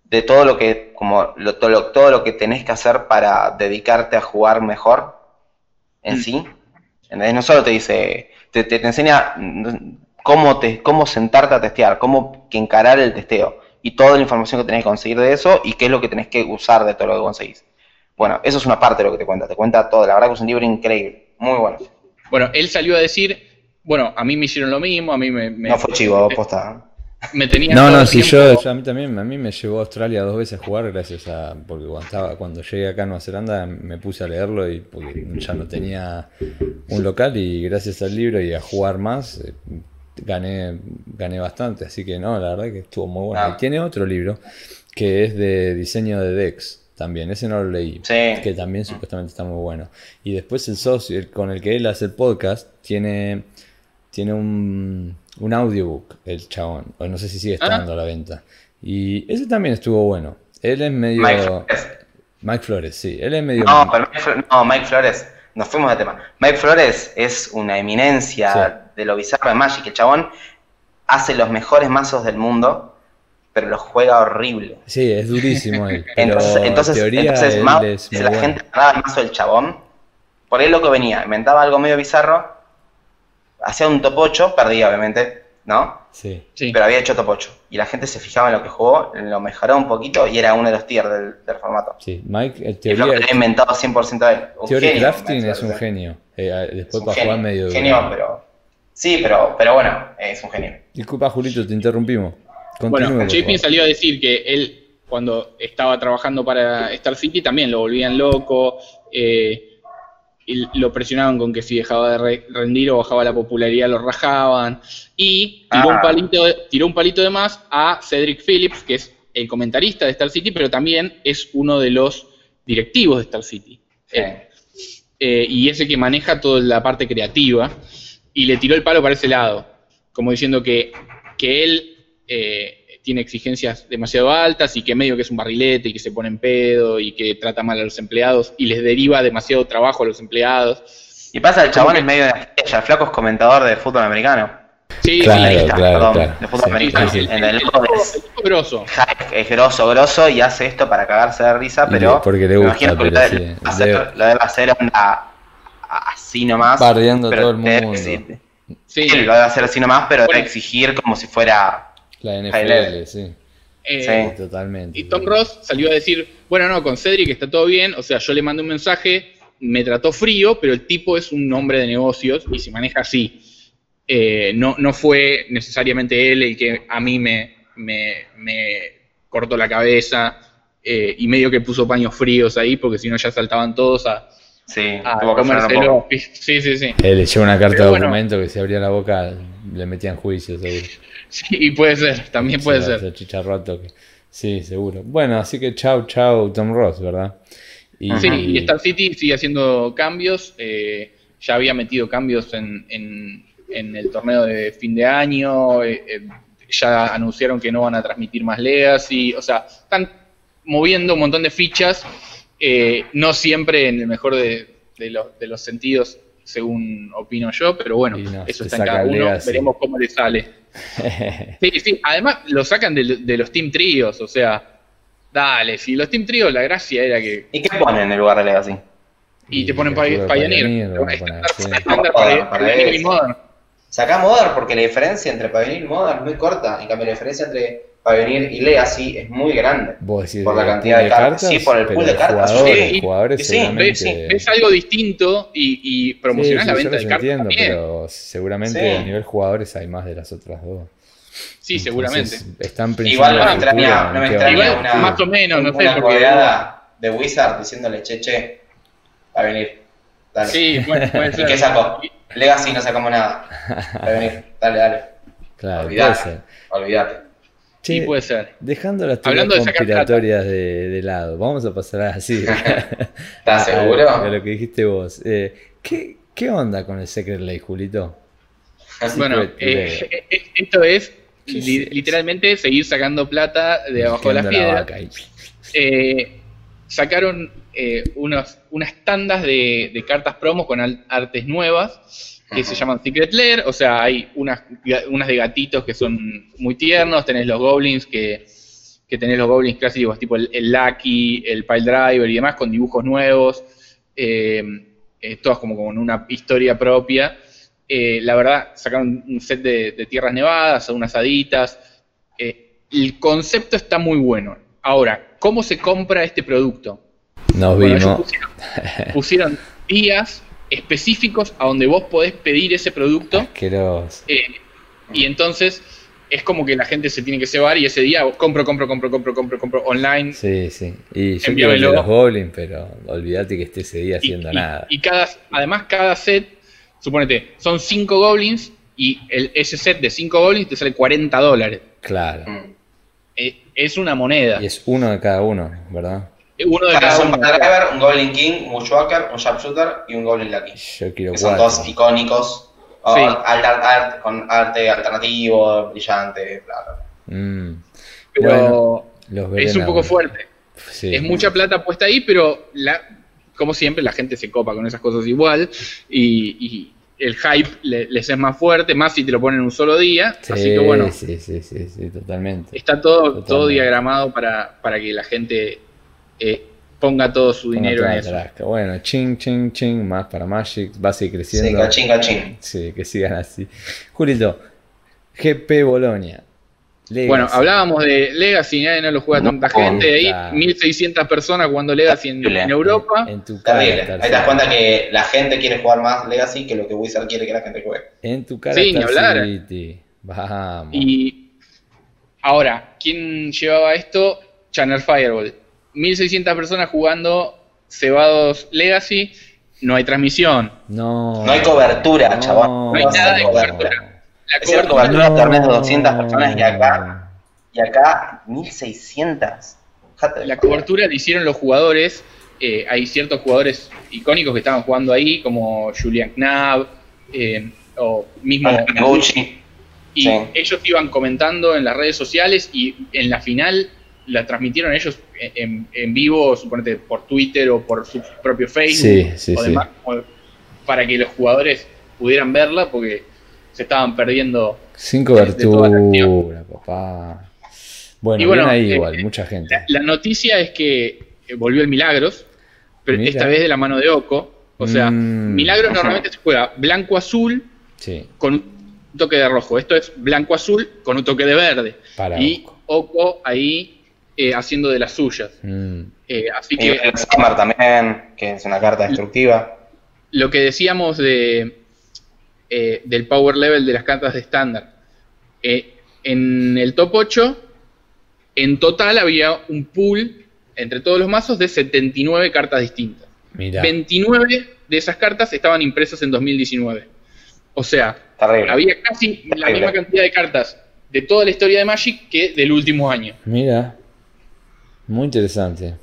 de todo lo que. Como todo, lo, que tenés que hacer para dedicarte a jugar mejor en mm. sí. No solo te dice. Te, te, enseña cómo, te, cómo sentarte a testear, cómo encarar el testeo y toda la información que tenés que conseguir de eso y qué es lo que tenés que usar de todo lo que conseguís. Bueno, eso es una parte de lo que te cuenta, te cuenta todo, la verdad que es un libro increíble, muy bueno.
Bueno, él salió a decir, bueno, a mí me hicieron lo mismo, a mí me...
no fue chivo, posta.
Me tenía no, no, si yo, a mí también, a mí me llevó a Australia dos veces a jugar gracias a, porque cuando, estaba, cuando llegué acá a Nueva Zelanda me puse a leerlo y porque ya no tenía un local y gracias al libro y a jugar más eh, gané, gané bastante, así que no, la verdad que estuvo muy bueno. Ah. Y tiene otro libro que es de diseño de decks también, ese no lo leí, que también supuestamente está muy bueno. Y después el socio con el que él hace el podcast tiene, tiene un, un audiobook, el chabón, o no sé si sigue estando a la venta. Y ese también estuvo bueno. Él es medio... Mike Flores, Mike Flores sí, él es medio...
No, no, Mike Flores, nos fuimos de tema. Mike Flores es una eminencia de lo bizarro de Magic. El chabón hace los mejores mazos del mundo, pero los juega horrible.
Sí, es durísimo él.
entonces, entonces, entonces si la gente agarraba el mazo del chabón, por ahí lo que venía, inventaba algo medio bizarro, hacía un top 8, perdía obviamente, ¿no?
Sí.
Pero había hecho top 8. Y la gente se fijaba en lo que jugó, lo mejoró un poquito y era uno de los tiers del, formato.
Sí, Mike,
el teoría. lo que había inventado 100% de él.
Theory Crafting es un genio. Eh, después para jugar medio.
Genio, pero Sí, pero, pero bueno, es un genio.
Disculpa, Julito, te interrumpimos.
bueno, JP salió a decir que él, cuando estaba trabajando para Star City, también lo volvían loco. Eh, y lo presionaban con que si dejaba de rendir o bajaba la popularidad lo rajaban. Y tiró, un ah. palito, tiró un palito de más a Cedric Phillips, que es el comentarista de Star City, pero también es uno de los directivos de Star City. Eh, y ese que maneja toda la parte creativa. Y le tiró el palo para ese lado, como diciendo que, que él eh, tiene exigencias demasiado altas y que medio que es un barrilete y que se pone en pedo y que trata mal a los empleados y les deriva demasiado trabajo a los empleados.
Y pasa el chabón en medio de la estrella, flaco es comentador de fútbol americano.
Sí, claro, claro, claro.
De fútbol americano. En el,
es, grosso.
Es grosso, grosso y hace esto para cagarse de risa, pero.
Porque le gusta, pero
lo, sí. hacer, lo debe hacer onda así nomás.
Bardeando a todo el mundo.
Sí, sí, lo debe hacer así nomás, pero debe exigir como si fuera.
La NFL, sí.
Eh,
sí, totalmente.
Y Tom Ross salió a decir, bueno, no, con Cedric está todo bien, o sea, yo le mandé un mensaje, me trató frío, pero el tipo es un hombre de negocios y se maneja así. Eh, no, no fue necesariamente él el que a mí me, me, me cortó la cabeza eh, y medio que puso paños fríos ahí, porque si no ya saltaban todos a,
Sí,
a
tuvo que frenar un
comérselo.
poco.
Sí, sí, sí.
Él leyó una carta
Pero
de
bueno.
documento que si abría la boca le metían juicio, seguro.
Sí, y puede ser, también puede
Sí,
ser.
chicharroto Sí, seguro. Bueno, así que chau, chau, Tom Ross, ¿verdad? Y,
Sí, y Star City sigue haciendo cambios. eh, ya había metido cambios en, en- en el torneo de fin de año. eh, eh, ya anunciaron que no van a transmitir más Legacy. O sea, están moviendo un montón de fichas. Eh, no siempre en el mejor de, de los, de los sentidos, según opino yo. Pero bueno,
Y no,
eso está en cada uno. Veremos cómo le sale. Sí, sí. Además, lo sacan de, de los Team Tríos. O sea, dale. Si los Team Tríos, la gracia era que
¿Y qué ponen en el lugar de Legacy?
y te ponen Pioneer.
Pioneer,
y. Modern.
Sacá Modern porque la diferencia entre Pioneer y Modern es muy corta. En cambio, la diferencia entre Pioneer y Legacy es muy grande.
Vos decís
Por la cantidad de cartas. Sí, por el pool de cartas,
Jugadores,
sí.
jugadores
Sí,
seguramente.
Ves, ves algo distinto y, y promocionás
Sí,
la
sí,
venta
yo
de
los
cartas
entiendo,
también.
pero seguramente
Sí.
a nivel jugadores hay más de las otras dos.
Sí, seguramente.
Entonces, están pensando
Igual no no me extraña
va.
Una,
más o menos, no sé,
una
porque-
codeada de Wizard diciéndole, che, che, Pioneer. Dale.
Sí, bueno, puede
¿Y qué sacó? Legacy no sacamos nada. Pioneer, dale, dale.
Claro,
Olvidate.
Sí, puede ser.
Dejando las teorías conspiratorias de, de lado, vamos a pasar así.
¿Estás
a-
seguro?
A, lo que dijiste vos. Eh, ¿qué, ¿Qué onda con el Secret Lake, Julito?
Bueno, eh, eh, esto es literalmente seguir sacando plata de abajo de las
la
piedras.
vaca ahí.
Eh, sacaron eh, unos, unas tandas de, de cartas promos con artes nuevas que se llaman Secret Lair. O sea, hay unas, unas de gatitos que son muy tiernos. Tenés los goblins que, que tenés los goblins clásicos, tipo el, el Lucky, el Pile Driver y demás, con dibujos nuevos. Eh, eh, todas como con una historia propia. Eh, la verdad, sacaron un set de, de tierras nevadas, unas haditas. El concepto está muy bueno. Ahora, ¿cómo se compra este producto?
Nos
Bueno,
vimos.
pusieron, pusieron días específicos a donde vos podés pedir ese producto
Asqueroso.
eh, y entonces es como que la gente se tiene que cebar y ese día vos compro, compro, compro, compro, compro, compro online
Sí, sí. Y yo quiero los goblins, pero olvídate que esté ese día
y,
haciendo
y-
nada.
y cada, además cada set, suponete, son 5 goblins y el, ese set de 5 goblins te sale 40 dólares.
Claro.
Mm.
Eh, es una moneda.
Y es uno de cada uno, ¿verdad?
Uno de cada
es un
uno.
Panther Driver, un Goblin King, un Bushwhacker, un Sharpshooter y un Goblin Lucky.
Yo quiero
Que son
cuatro.
todos icónicos. o
Sí.
art- art- art- con arte alternativo, brillante, bla.
Mm.
Pero
Bueno, los
es un poco fuerte.
Sí.
Es mucha plata puesta ahí, pero la, como siempre la gente se copa con esas cosas igual y, y el hype le- les es más fuerte, más si te lo ponen en un solo día.
Sí,
Así que bueno,
sí, sí, sí, sí, totalmente.
está todo,
Totalmente.
todo diagramado para, para que la gente eh, ponga todo su
Ponga
dinero en eso.
Bueno, ching, ching, ching, más para Magic, va a seguir
Sí,
creciendo.
cachín, cachín.
Sí, que sigan así. Julito, GP Bolonia. Legacy.
Bueno, hablábamos de Legacy, nadie no lo juega tanta gente, de ahí
claro.
1600 personas jugando Legacy en, en Europa.
En tu cara.
Ahí te das cuenta que la gente quiere jugar más Legacy que lo que Wizard quiere que la gente juegue.
En tu cara
Sí, ni hablar.
City. Vamos.
Y ahora, ¿quién llevaba esto? Channel Fireball. 1600 personas jugando cebados Legacy, no hay transmisión.
No.
No hay cobertura,
no,
chabón.
No hay nada de cobertura. La
Es cierto, de torneos de 200 personas y acá, y acá 1600. Fíjate.
la cobertura la hicieron los jugadores. eh, hay ciertos jugadores icónicos que estaban jugando ahí, como Julian Knapp, eh, o mismo y ellos iban comentando en las redes sociales y en la final la transmitieron ellos en, vivo, suponete por Twitter o por su propio Facebook o demás, para que los jugadores pudieran verla porque se estaban perdiendo.
Sin cobertura, papá. Bueno, y bueno ahí eh, igual, mucha gente.
La, noticia es que volvió el Milagros, pero esta vez de la mano de Oco. O sea, mm. Milagros normalmente se juega blanco-azul con un toque de rojo. Esto es blanco-azul con un toque de verde. y Oco ahí eh, haciendo de las suyas. Mm.
Eh, así que. el Summer también, que es una carta destructiva.
Lo que decíamos de eh, del power level de las cartas de estándar. en el top 8, en total había un pool entre todos los mazos de 79 cartas distintas. 29 de esas cartas estaban impresas en 2019. O sea, había casi la misma cantidad de cartas de toda la historia de Magic que del último año.
Mira. Muy interesante.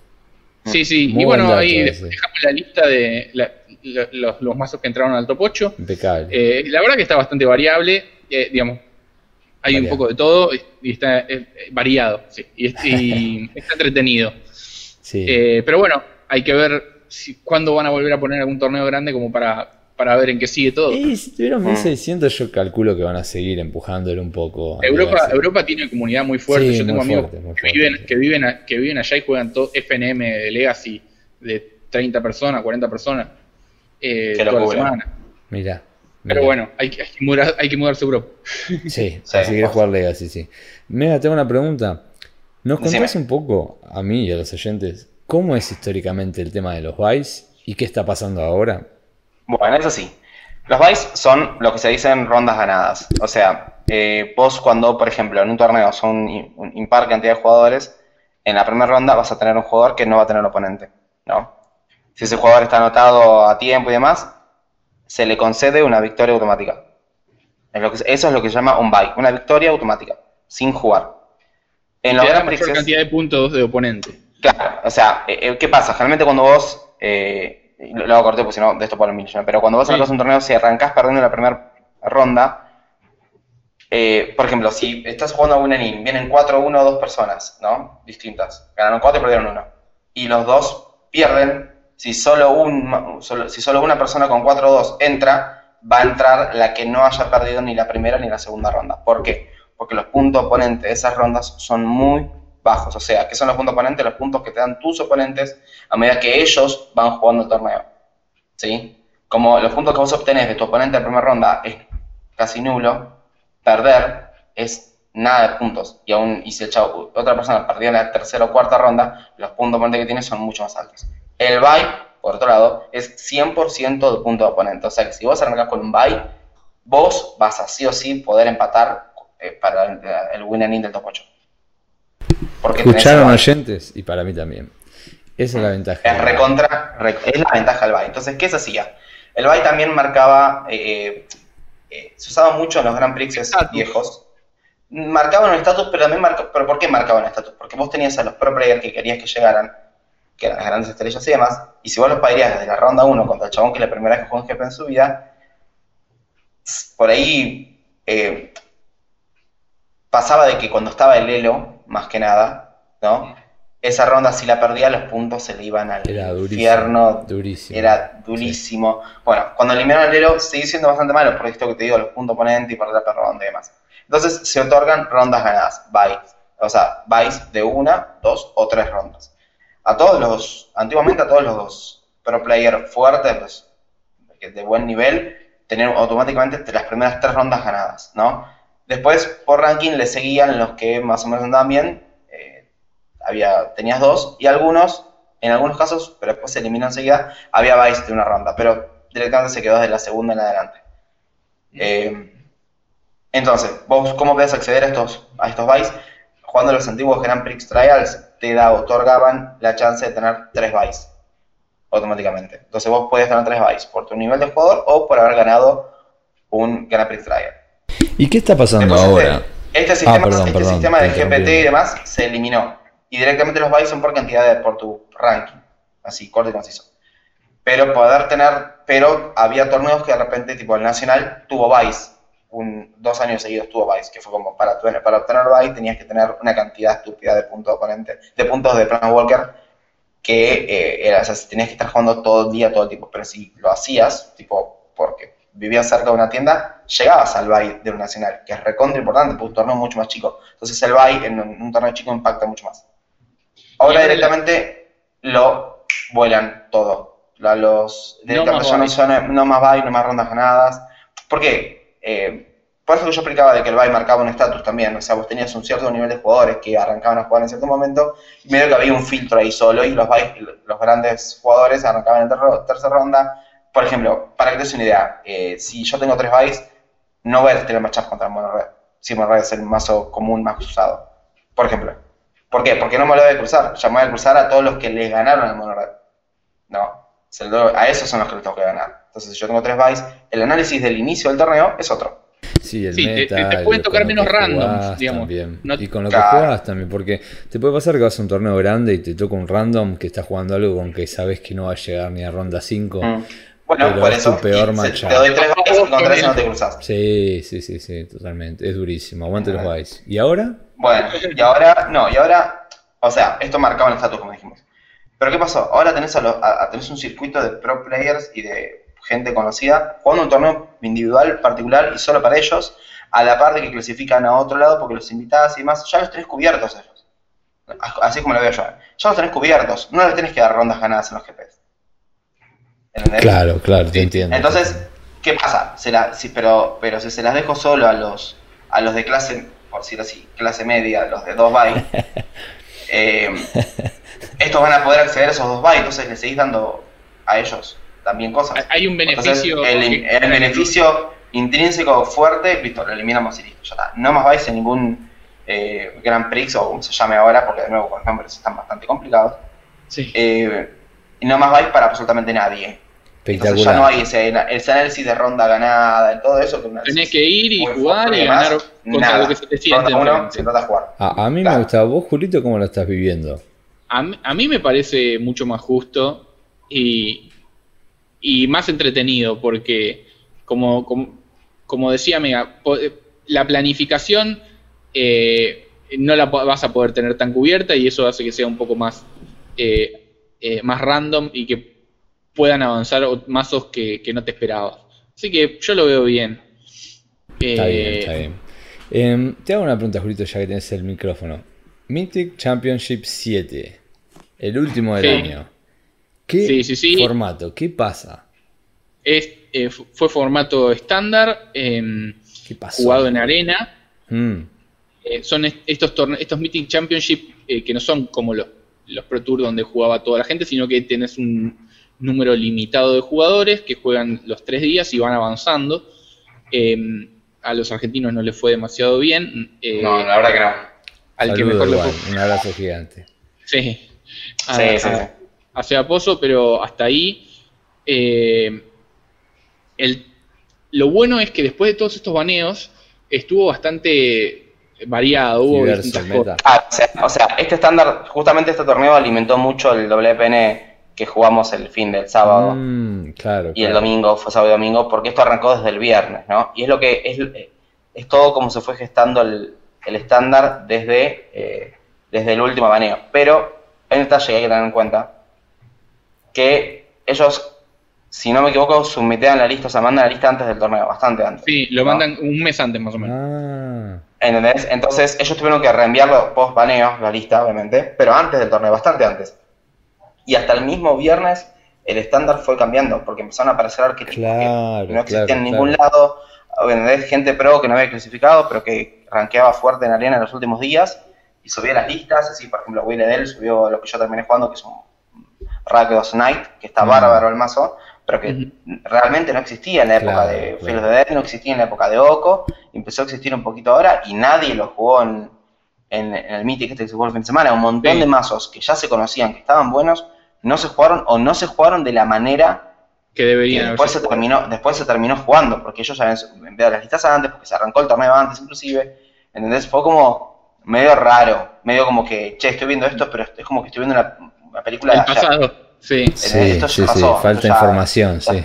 Sí, sí. y bueno, ahí dejamos la lista de los, mazos que entraron al top 8.
Impecable.
Eh, la verdad que está bastante variable. Eh, digamos, hay un poco de todo y está eh, variado. Sí, y, está entretenido. Sí. pero bueno, hay que ver si, cuándo van a volver a poner algún torneo grande como para para ver en qué sigue todo.
Y si tuvieron 1600, ah. yo calculo que van a seguir empujándolo un poco.
Europa, Europa tiene una comunidad muy fuerte. yo tengo amigos que, viven, que, viven, que viven allá y juegan todo FNM de Legacy de 30 personas, 40 personas eh, toda la semana.
Mira.
Pero bueno, hay, que, hay que mudarse a Europa.
Sí, si quieres jugar Legacy, sí. Mira, tengo una pregunta. ¿Nos contás un poco, a mí y a los oyentes, cómo es históricamente el tema de los Vice y qué está pasando ahora?
Bueno, eso sí. Los buys son lo que se dicen rondas ganadas. O sea, eh, vos cuando, por ejemplo, en un torneo son un impar cantidad de jugadores, en la primera ronda vas a tener un jugador que no va a tener oponente, ¿no? Si ese jugador está anotado a tiempo y demás, se le concede una victoria automática. eso es lo que se llama un buy, una victoria automática, sin jugar.
En la mayor cantidad de puntos de oponente.
Claro, o sea, eh, eh, ¿qué pasa? Generalmente cuando vos lo, hago corto porque si no, de esto por el millón. Pero cuando vos arrancas un torneo, si arrancás perdiendo la primera ronda, eh, por ejemplo, si estás jugando a un inning, vienen 4-1 dos personas, ¿no? Distintas. Ganaron 4 y perdieron 1. Y los dos pierden. Si solo, un, si solo una persona con 4-2 entra, va a entrar la que no haya perdido ni la primera ni la segunda ronda. ¿Por qué? Porque los puntos oponentes de esas rondas son muy bajos. O sea, ¿qué son los puntos oponentes? Los puntos que te dan tus oponentes a medida que ellos van jugando el torneo. ¿Sí? Como los puntos que vos obtenés de tu oponente en la primera ronda es casi nulo, perder es nada de puntos. Y aún y si otra persona perdió en la tercera o cuarta ronda, los puntos oponentes que tienes son mucho más altos. El bye, por otro lado, es 100% de punto de oponente. O sea que si vos arrancás con un bye, vos vas a sí o sí poder empatar eh, para el, el winning del top 8.
Escucharon oyentes y para mí también. Esa es la ventaja.
Es recontra, es la ventaja del BAI. Entonces, ¿qué se hacía? El BAI también marcaba, eh, eh, se usaba mucho en los Grand Prix viejos. Marcaban un estatus, pero también marcaba, pero ¿por qué marcaban un estatus? Porque vos tenías a los pro players que querías que llegaran, que eran las grandes estrellas y demás, y si vos los pagarías desde la ronda 1 contra el chabón que la primera vez que jugó un GP en su vida, por ahí eh, pasaba de que cuando estaba el Elo, más que nada, ¿no? Esa ronda, si la perdía, los puntos se le iban al infierno.
Durísimo.
Era durísimo. Bueno, cuando eliminaron el Elo, sigue siendo bastante malo, por esto que te digo, los puntos oponentes y perder la ronda y demás. Entonces se otorgan rondas ganadas, bytes. O sea, bytes de una, dos o tres rondas. A todos los, antiguamente a todos los pro player fuertes, de buen nivel, tener automáticamente las primeras tres rondas ganadas, ¿no? Después, por ranking, le seguían los que más o menos andaban bien. Eh, había, tenías dos, y algunos, en algunos casos, pero después se eliminó enseguida, había vice de una ronda, pero directamente se quedó desde la segunda en adelante. Eh, entonces, vos, ¿cómo podés acceder a estos, a estos vice? Jugando los antiguos Grand Prix Trials, te da, otorgaban la chance de tener tres vice automáticamente. Entonces, vos podías tener tres vice por tu nivel de jugador o por haber ganado un Grand Prix Trial.
¿Y qué está pasando ahora?
Este, este sistema, ah, este sistema de GPT y demás se eliminó. Y directamente los bytes son por cantidad de, por tu ranking. Así, corto y conciso. pero poder tener, pero había torneos que de repente, tipo el Nacional, tuvo Vice, un, dos años seguidos tuvo Vice, que fue como para, para obtener Vice tenías que tener una cantidad estúpida de puntos oponente, de puntos de Planet Walker, que eh, era, o sea, tenías que estar jugando todo el día, todo el tiempo, pero si lo hacías, tipo, porque vivías cerca de una tienda, llegabas al Vice de un Nacional, que es recontra importante, porque un torneo mucho más chico. Entonces el Vice en un, torneo chico impacta mucho más. Ahora directamente lo vuelan todo los directamente no, no, son, no más bye, no más rondas ganadas. ¿Por qué? Eh, por eso que yo explicaba de que el bye marcaba un estatus también. O sea, vos tenías un cierto nivel de jugadores que arrancaban a jugar en cierto momento y medio que había un filtro ahí solo y los, los grandes jugadores arrancaban en tercera ronda. Por ejemplo, para que te des una idea, eh, si yo tengo tres byes, no voy a tener matchup contra el monored. Si monored es el mazo común más usado. Por ejemplo. ¿Por qué? Porque no me lo voy a cruzar. Ya me voy a cruzar a todos los que le ganaron al monored. No, a esos son los que les tengo que ganar. Entonces, si yo tengo tres bytes, el análisis del inicio del torneo es otro.
Sí, el
meta, te, pueden tocar menos random, digamos.
y con lo que juegas también, porque te puede pasar que vas a un torneo grande y te toca un random que está jugando algo con que sabes que no va a llegar ni a ronda 5. Mm.
Bueno, por eso. peor matchup. Te doy tres y con tres no te cruzas.
Sí, sí, sí, sí, totalmente. Es durísimo. Aguante los bytes. ¿Y ahora?
Bueno, y ahora, no, y ahora, o sea, esto marcaba el estatus, como dijimos. Pero ¿qué pasó? Ahora tenés, a, tenés un circuito de pro players y de gente conocida jugando un torneo individual, particular y solo para ellos, a la par de que clasifican a otro lado porque los invitadas y demás, ya los tenés cubiertos ellos. Así como lo veo yo. Ya los tenés cubiertos, no les tenés que dar rondas ganadas en los GPs.
Claro, claro, te entiendo.
Entonces, ¿qué pasa? Se la, pero, pero si se las dejo solo a los, a los de clase, por decirlo así, clase media, los de 2 bytes, eh, estos van a poder acceder a esos dos bytes, entonces le seguís dando a ellos también cosas.
Hay un beneficio.
el, beneficio intrínseco fuerte, listo, lo eliminamos y listo, ya está. No más vais en ningún eh, Grand Prix o como se llame ahora, porque de nuevo con los nombres están bastante complicados.
Sí.
Eh, y no más vais para absolutamente nadie. Entonces ya no hay ese, análisis de ronda ganada y todo eso. Que
Tenés que ir y jugar y ganar contra lo que se te siente.
se trata de jugar.
A, mí me gusta. ¿Vos, Julito, cómo lo estás viviendo?
A, mí me parece mucho más justo y, más entretenido porque, como, como, decía Mega, la planificación eh, no la vas a poder tener tan cubierta y eso hace que sea un poco más, eh, eh, más random y que puedan avanzar mazos que, que no te esperabas. Así que yo lo veo bien.
Está bien, está bien. Em, te hago una pregunta, Julito, ya que tienes el micrófono. Mythic Championship 7, el último del año. ¿Qué formato? ¿Qué pasa?
Eh, fue formato estándar, em, jugado en arena. Mm. Eh, son estos, estos Mythic Championship eh, que no son como los, los Pro Tour donde jugaba toda la gente, sino que tienes un número limitado de jugadores que juegan los tres días y van avanzando. Em, a los argentinos no les fue demasiado bien.
no, la verdad que no
al que mejor igual, Un abrazo gigante.
Sí. A, sí, sí, Pozo, pero hasta ahí. Eh, el, lo bueno es que después de todos estos baneos estuvo bastante variado. Hubo
ah, o, sea, este estándar, justamente este torneo alimentó mucho el WPN que jugamos el fin del sábado.
Mm, claro,
y el domingo, fue sábado y domingo, porque esto arrancó desde el viernes, ¿no? Y es lo que es, es todo como se fue gestando el, el estándar desde, eh, desde el último baneo. Pero hay un detalle que hay que tener en cuenta, que ellos, si no me equivoco, submitean la lista, o sea, mandan la lista antes del torneo, bastante antes.
Sí, lo mandan un mes antes más o menos. Ah.
¿Entendés? Entonces ellos tuvieron que reenviarlo post baneo, la lista, obviamente, pero antes del torneo, bastante antes. Y hasta el mismo viernes el estándar fue cambiando, porque empezaron a aparecer arquetipos que no existían en ningún lado gente pro que no había clasificado, pero que rankeaba fuerte en arena en los últimos días y subía las listas, así por ejemplo Will Edel subió lo que yo terminé jugando, que es un Rakdos Knight, que está bárbaro el mazo, pero que realmente no existía en la época de Filos de Dead, no existía en la época de Oko, empezó a existir un poquito ahora y nadie lo jugó en, en, el Mythic este que se jugó el fin de semana, un montón de mazos que ya se conocían, que estaban buenos, no se jugaron o no se jugaron de la manera
que deberían
después se terminó después se terminó jugando porque ellos ya habían enviado las listas antes porque se arrancó el torneo antes inclusive ¿entendés? fue como medio raro medio como que che estoy viendo esto pero es como que estoy viendo una, película
de pasado
Sí, sí, sí, falta información, sí.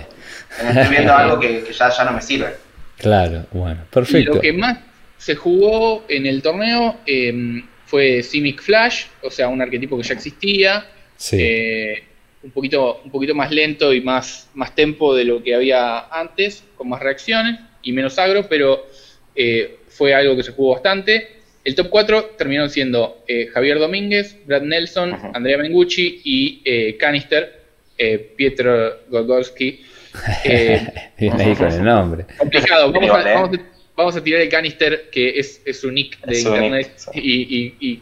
Estoy viendo algo que, ya, ya, no me sirve.
Claro, bueno, perfecto.
lo que más se jugó en el torneo em, fue Simic Flash, o sea, un arquetipo que ya existía. Sí. Eh, un poquito, un poquito más lento y más, más tempo de lo que había antes, con más reacciones y menos agro, pero eh, fue algo que se jugó bastante. El top 4 terminaron siendo eh, Javier Domínguez, Brad Nelson, Andrea Mengucci y eh, Canister, eh, Pietro Gogolski.
ahí con el nombre.
Complicado. Vamos a, tirar el Canister, que es, es un nick de internet, y,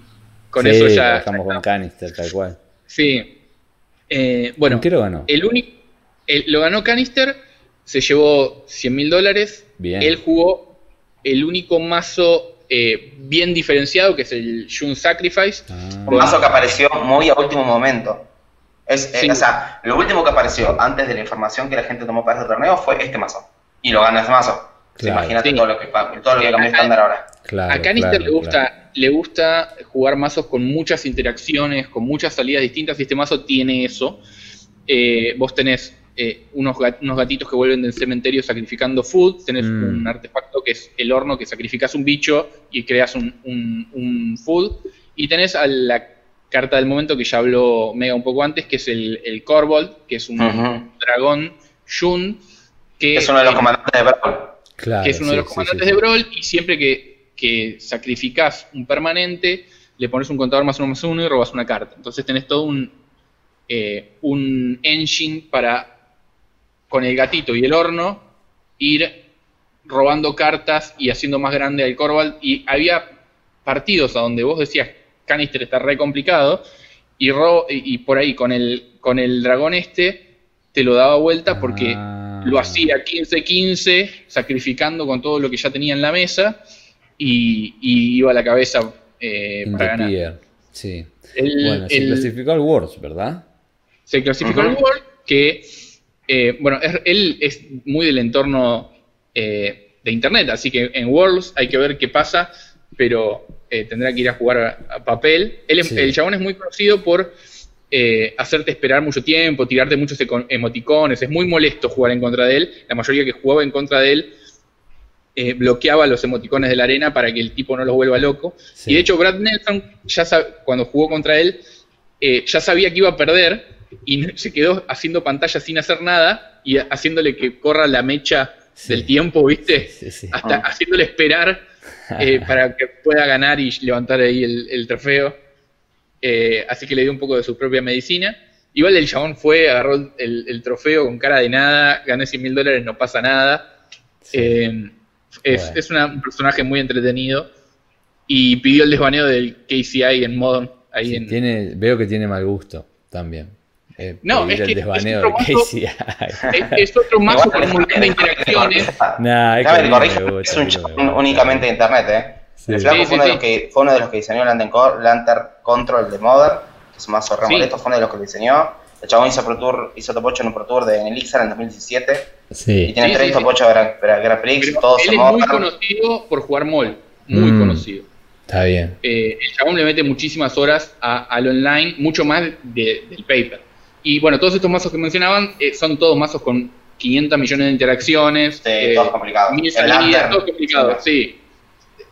con eso ya.
Estamos con Canister, tal cual.
Sí. bueno,
¿qué lo ganó?
El único. lo ganó Canister, se llevó 100 mil dólares. Bien. Él jugó el único mazo eh, bien diferenciado, que es el June Sacrifice.
Ah. Un mazo que apareció muy a último momento. Es, eh, o sea, lo último que apareció antes de la información que la gente tomó para este torneo fue este mazo. Y lo gana ese mazo. Imagínate todo lo que, todo lo que cambió estándar ahora.
a Canister le, gusta, le gusta jugar mazos con muchas interacciones, con muchas salidas distintas, y este mazo tiene eso. Eh, vos tenés eh, unos, unos, gatitos que vuelven del cementerio sacrificando food, tenés mm. un artefacto que es el horno que sacrificas un bicho y creas un, un, food, y tenés a la carta del momento que ya habló Mega un poco antes, que es el, el Corvold, que es un dragón Shun, que
es uno de los comandantes de
Brawl. que es uno de los comandantes de Brawl, y siempre que, que sacrificás un permanente, le pones un contador más uno más uno y robas una carta. Entonces tenés todo un, eh, un engine para con el gatito y el horno, ir robando cartas y haciendo más grande al Corval. Y había partidos a donde vos decías, Canister está re complicado, y, y por ahí con el, con el dragón este te lo daba vuelta porque ah. lo hacía 15-15, sacrificando con todo lo que ya tenía en la mesa, y, iba a la cabeza eh, para ganar.
Sí. bueno, se clasificó al Worlds, ¿verdad?
Se clasificó al Worlds, que eh, bueno, él es muy del entorno eh, de Internet, así que en Worlds hay que ver qué pasa, pero eh, tendrá que ir a jugar a, papel. El chabón es muy conocido por hacerte esperar mucho tiempo, tirarte muchos emoticones, es muy molesto jugar en contra de él. La mayoría que jugaba en contra de él bloqueaba los emoticones de la arena para que el tipo no los vuelva loco. Y de hecho, Brad Nelson, ya cuando jugó contra él, ya sabía que iba a perder y se quedó haciendo pantalla sin hacer nada y haciéndole que corra la mecha del tiempo, ¿viste? Hasta ah. haciéndole esperar eh, para que pueda ganar y levantar ahí el, trofeo. Eh, así que le dio un poco de su propia medicina. Igual el chabón fue, agarró el, trofeo con cara de nada, gané 100 mil dólares, no pasa nada. Eh, es, un personaje muy entretenido y pidió el desbaneo del KCI en modo Ahí en...
tiene, veo que tiene mal gusto también.
Eh, no, es que es otro, mazo, es, otro mazo con un montón de interacciones.
Nah,
es, es un chat únicamente de internet, ¿eh? Sí. El flaco fue, uno de los que, fue uno de los que diseñó Lantern, Lantern Control de Modern, que es un mazo remoleto, fue uno de los que lo diseñó. El chabón hizo, Pro Tour, hizo top 8 en un Pro Tour de, en Elixir en 2017. Sí. Y tiene 3 top 8 para Grand Prix, todos
Él es muy conocido por jugar MOL, muy mm, conocido.
Está bien.
Eh, el chabón le mete muchísimas horas a, al online, mucho más de, del paper. Y bueno, todos estos mazos que mencionaban eh, son todos mazos con 500 millones de interacciones.
Sí, eh, todos complicados.
Mil salidas, todos complicados, sí.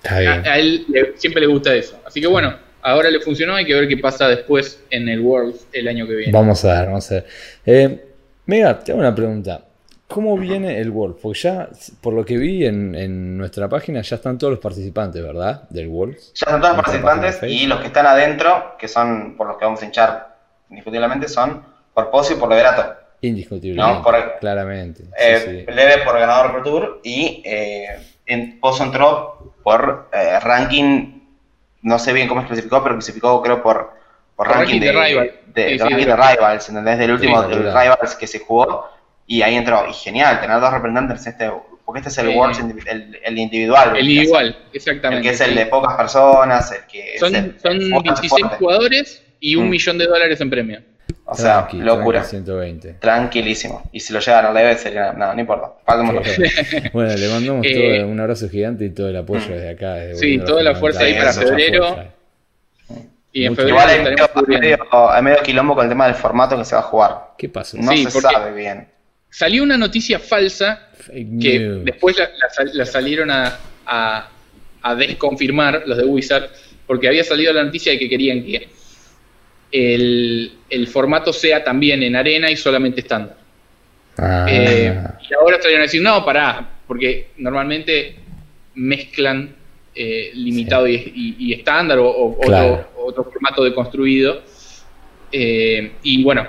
A, él siempre le gusta eso. Así que bueno, ahora le funcionó, hay que ver qué pasa después en el Worlds el año que viene.
Vamos a ver, vamos a ver. Eh, Mega, te hago una pregunta. ¿Cómo viene el World? Porque ya, por lo que vi en, en, nuestra página, ya están todos los participantes, ¿verdad? Del World.
Ya están todos los participantes y los que están adentro, que son por los que vamos a hinchar indiscutiblemente, son por Pozo y por Leverato.
Indiscutible. claramente.
Eh, Leve por ganador Pro Tour y eh, en Pozo entró por eh, ranking, no sé bien cómo se clasificó, pero clasificó creo por, por, ranking, de, rival. de, ranking de Rivals, ¿entendés? Del último Rivals que se jugó y ahí entró. Y genial, tener dos representantes este, porque este es el Worlds, el, el, individual.
El individual, exactamente.
El que es el de pocas personas, el que
son, son 26 jugadores y un mm. millón de dólares en premio.
O sea, locura.
120.
Tranquilísimo. Y si lo llegan a leve sería. No, no importa.
bueno, le mandamos eh, todo, un abrazo gigante y todo el apoyo desde acá.
sí, toda la fuerza ahí para febrero.
Y en febrero Igual hay medio, medio, quilombo con el tema del formato que se va a jugar.
¿Qué pasó?
No se sabe bien.
Salió una noticia falsa que después la, salieron a, a, desconfirmar los de Wizard, porque había salido la noticia de que querían que el, el formato sea también en arena y solamente estándar. Ah. Eh, y ahora salieron a decir, no, pará, porque normalmente mezclan eh, limitado y, estándar o, otro, formato de construido. Eh, y bueno,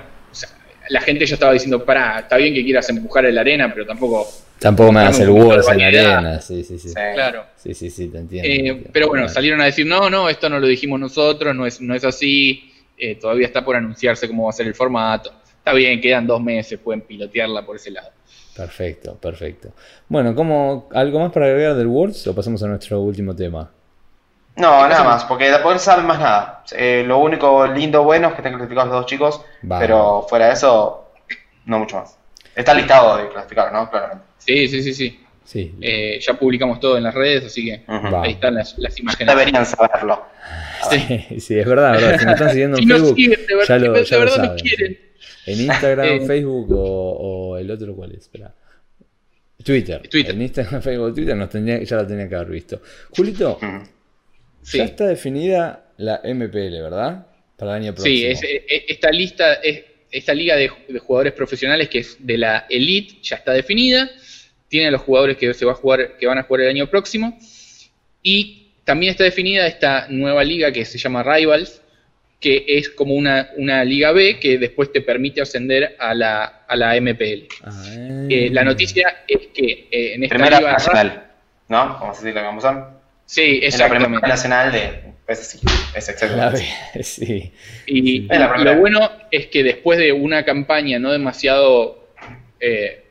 la gente ya estaba diciendo, pará, está bien que quieras empujar en la arena, pero tampoco...
Tampoco me el Wars en arena, sí, sí, sí.
Claro.
Sí, sí, sí, te entiendo.
pero bueno, salieron a decir, no, no, esto no lo dijimos nosotros, no es, no es así, todavía está por anunciarse cómo va a ser el formato está bien, quedan dos meses, pueden pilotearla por ese lado.
Perfecto, perfecto. Bueno, ¿cómo, ¿algo más para agregar del Worlds o pasamos a nuestro último tema?
No, nada más, porque después no saben más nada. Eh, lo único lindo bueno es que estén clasificados los dos chicos, pero fuera de eso, no mucho más. Está listado de clasificar, ¿no? Claramente.
Sí, sí, sí, sí. Sí. Eh, ya publicamos todo en las redes, así que ahí están las, imágenes.
Deberían saberlo.
Sí, sí, es verdad, verdad. Si me están siguiendo en Facebook, ya lo, ya de verdad quieren. En Instagram, eh, Facebook o, el otro, ¿cuál es? Espera. Twitter. En Instagram, Facebook, Twitter nos tendría, ya la tenía que haber visto. Julito, ya está definida la MPL, ¿verdad? Para el año próximo.
Sí, esta lista, esta liga de, jugadores profesionales que es de la Elite ya está definida. Tiene los jugadores que se va a jugar, que van a jugar el año próximo. Y también está definida esta nueva liga que se llama Rivals, que es como una, una, Liga B que después te permite ascender a la, a la MPL. Ah. Eh, la noticia es que eh, en esta
Primera Liga nacional, ¿no? Vamos a decir la vamos a
Sí, exactamente.
la primera nacional de... Es, es exactamente.
sí.
Y, lo bueno es que después de una campaña no demasiado eh,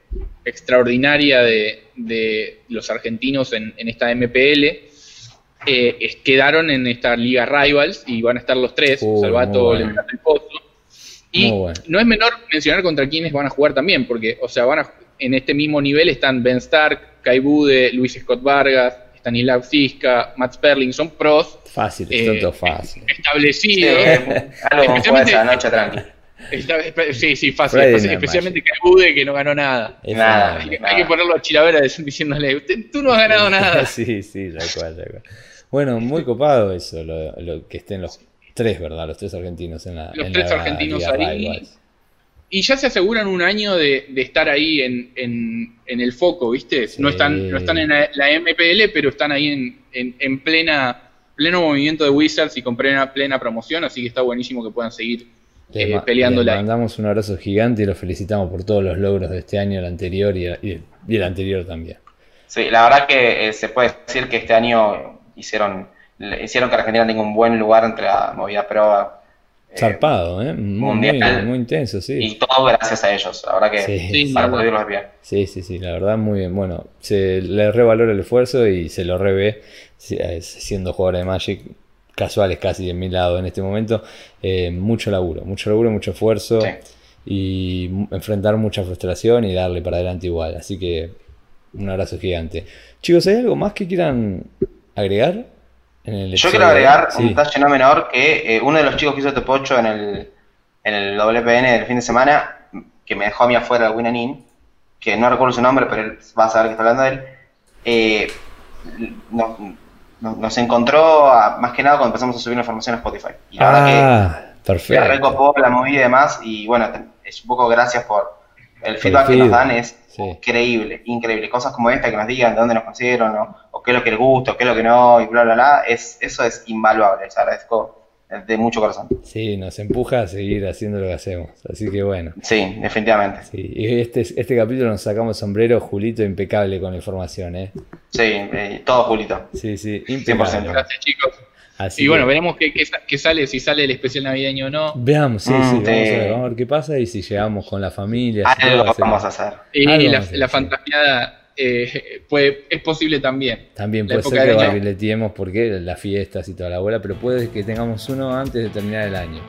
extraordinaria de, de, los argentinos en, en esta MPL, eh, quedaron en esta liga Rivals y van a estar los tres, uh, Salvato, bueno. y Pozo. Y no es menor mencionar contra quienes van a jugar también, porque, o sea, van a, en este mismo nivel están Ben Stark, Kai Bude, Luis Scott Vargas, Stanislav Ziska, Matt Sperling, son pros.
Fácil, eh, fácil.
Establecidos. Sí, sí, fácil. especialmente Kai Bude, que no ganó nada. hay, que ponerlo a Chilavera diciéndole, tú no has ganado nada.
sí, sí, tal cual, tal cual. Bueno, muy copado eso, lo, que estén los tres, ¿verdad? Los tres argentinos en la.
Los tres argentinos ahí. Y ya se aseguran un año de, estar ahí en, en, el foco, ¿viste? No están, no están en la, MPL, pero están ahí en, en, plena pleno movimiento de Wizards y con plena, plena promoción, así que está buenísimo que puedan seguir eh,
Le mandamos un abrazo gigante y los felicitamos por todos los logros de este año, el anterior y, el anterior también.
Sí, la verdad que eh, se puede decir que este año hicieron, hicieron que Argentina tenga un buen lugar entre la movida pro.
Eh, Zarpado, ¿eh? Muy, muy, intenso, sí.
Y todo gracias a ellos, la verdad que sí, para poderlos bien.
Sí, sí, sí, la verdad muy bien. Bueno, se le revalora el esfuerzo y se lo revé eh, siendo jugador de Magic casuales casi de mi lado en este momento. Eh, mucho laburo, mucho laburo, mucho esfuerzo y enfrentar mucha frustración y darle para adelante igual. Así que un abrazo gigante. Chicos, ¿hay algo más que quieran agregar?
Yo quiero agregar un detalle no menor que eh, uno de los chicos que hizo este pocho en el, en el WPN del fin de semana, que me dejó a mí afuera el Winanin, que no recuerdo su nombre, pero él va a saber que está hablando de él, eh, nos, encontró más que nada cuando empezamos a subir la información a Spotify.
Y la verdad que ah, perfecto.
recopó la movida y demás, y bueno, es un poco gracias por el feedback que nos dan es increíble, increíble. Cosas como esta que nos digan de dónde nos consiguieron, o, qué es lo que les gusta, o qué es lo que no, y bla, bla, bla, es, eso es invaluable. Les agradezco de mucho corazón.
Sí, nos empuja a seguir haciendo lo que hacemos. Así que bueno.
Sí, definitivamente.
Sí, y este, este capítulo nos sacamos sombrero, Julito, impecable con la información, ¿eh?
Sí, eh, todo Julito.
Sí, sí, impecable.
Gracias, chicos y bueno, veremos qué, sale, si sale el especial navideño o no.
Veamos, sí, sí, mm, vamos, a ver, vamos a ver qué pasa y si llegamos con la familia.
Algo vamos a hacer.
Y la, la eh, es posible también.
También puede ser que barriletiemos porque las fiestas y toda la bola, pero puede que tengamos uno antes de terminar el año.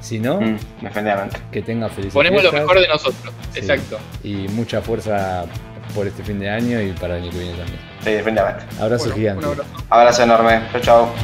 Si no,
mm, definitivamente.
que tenga felicidad.
Ponemos lo mejor de nosotros, exacto.
Y mucha fuerza por este fin de año y para el año que viene también.
Sí, definitivamente.
Abrazo gigante.
Abrazo enorme. Chao, chao.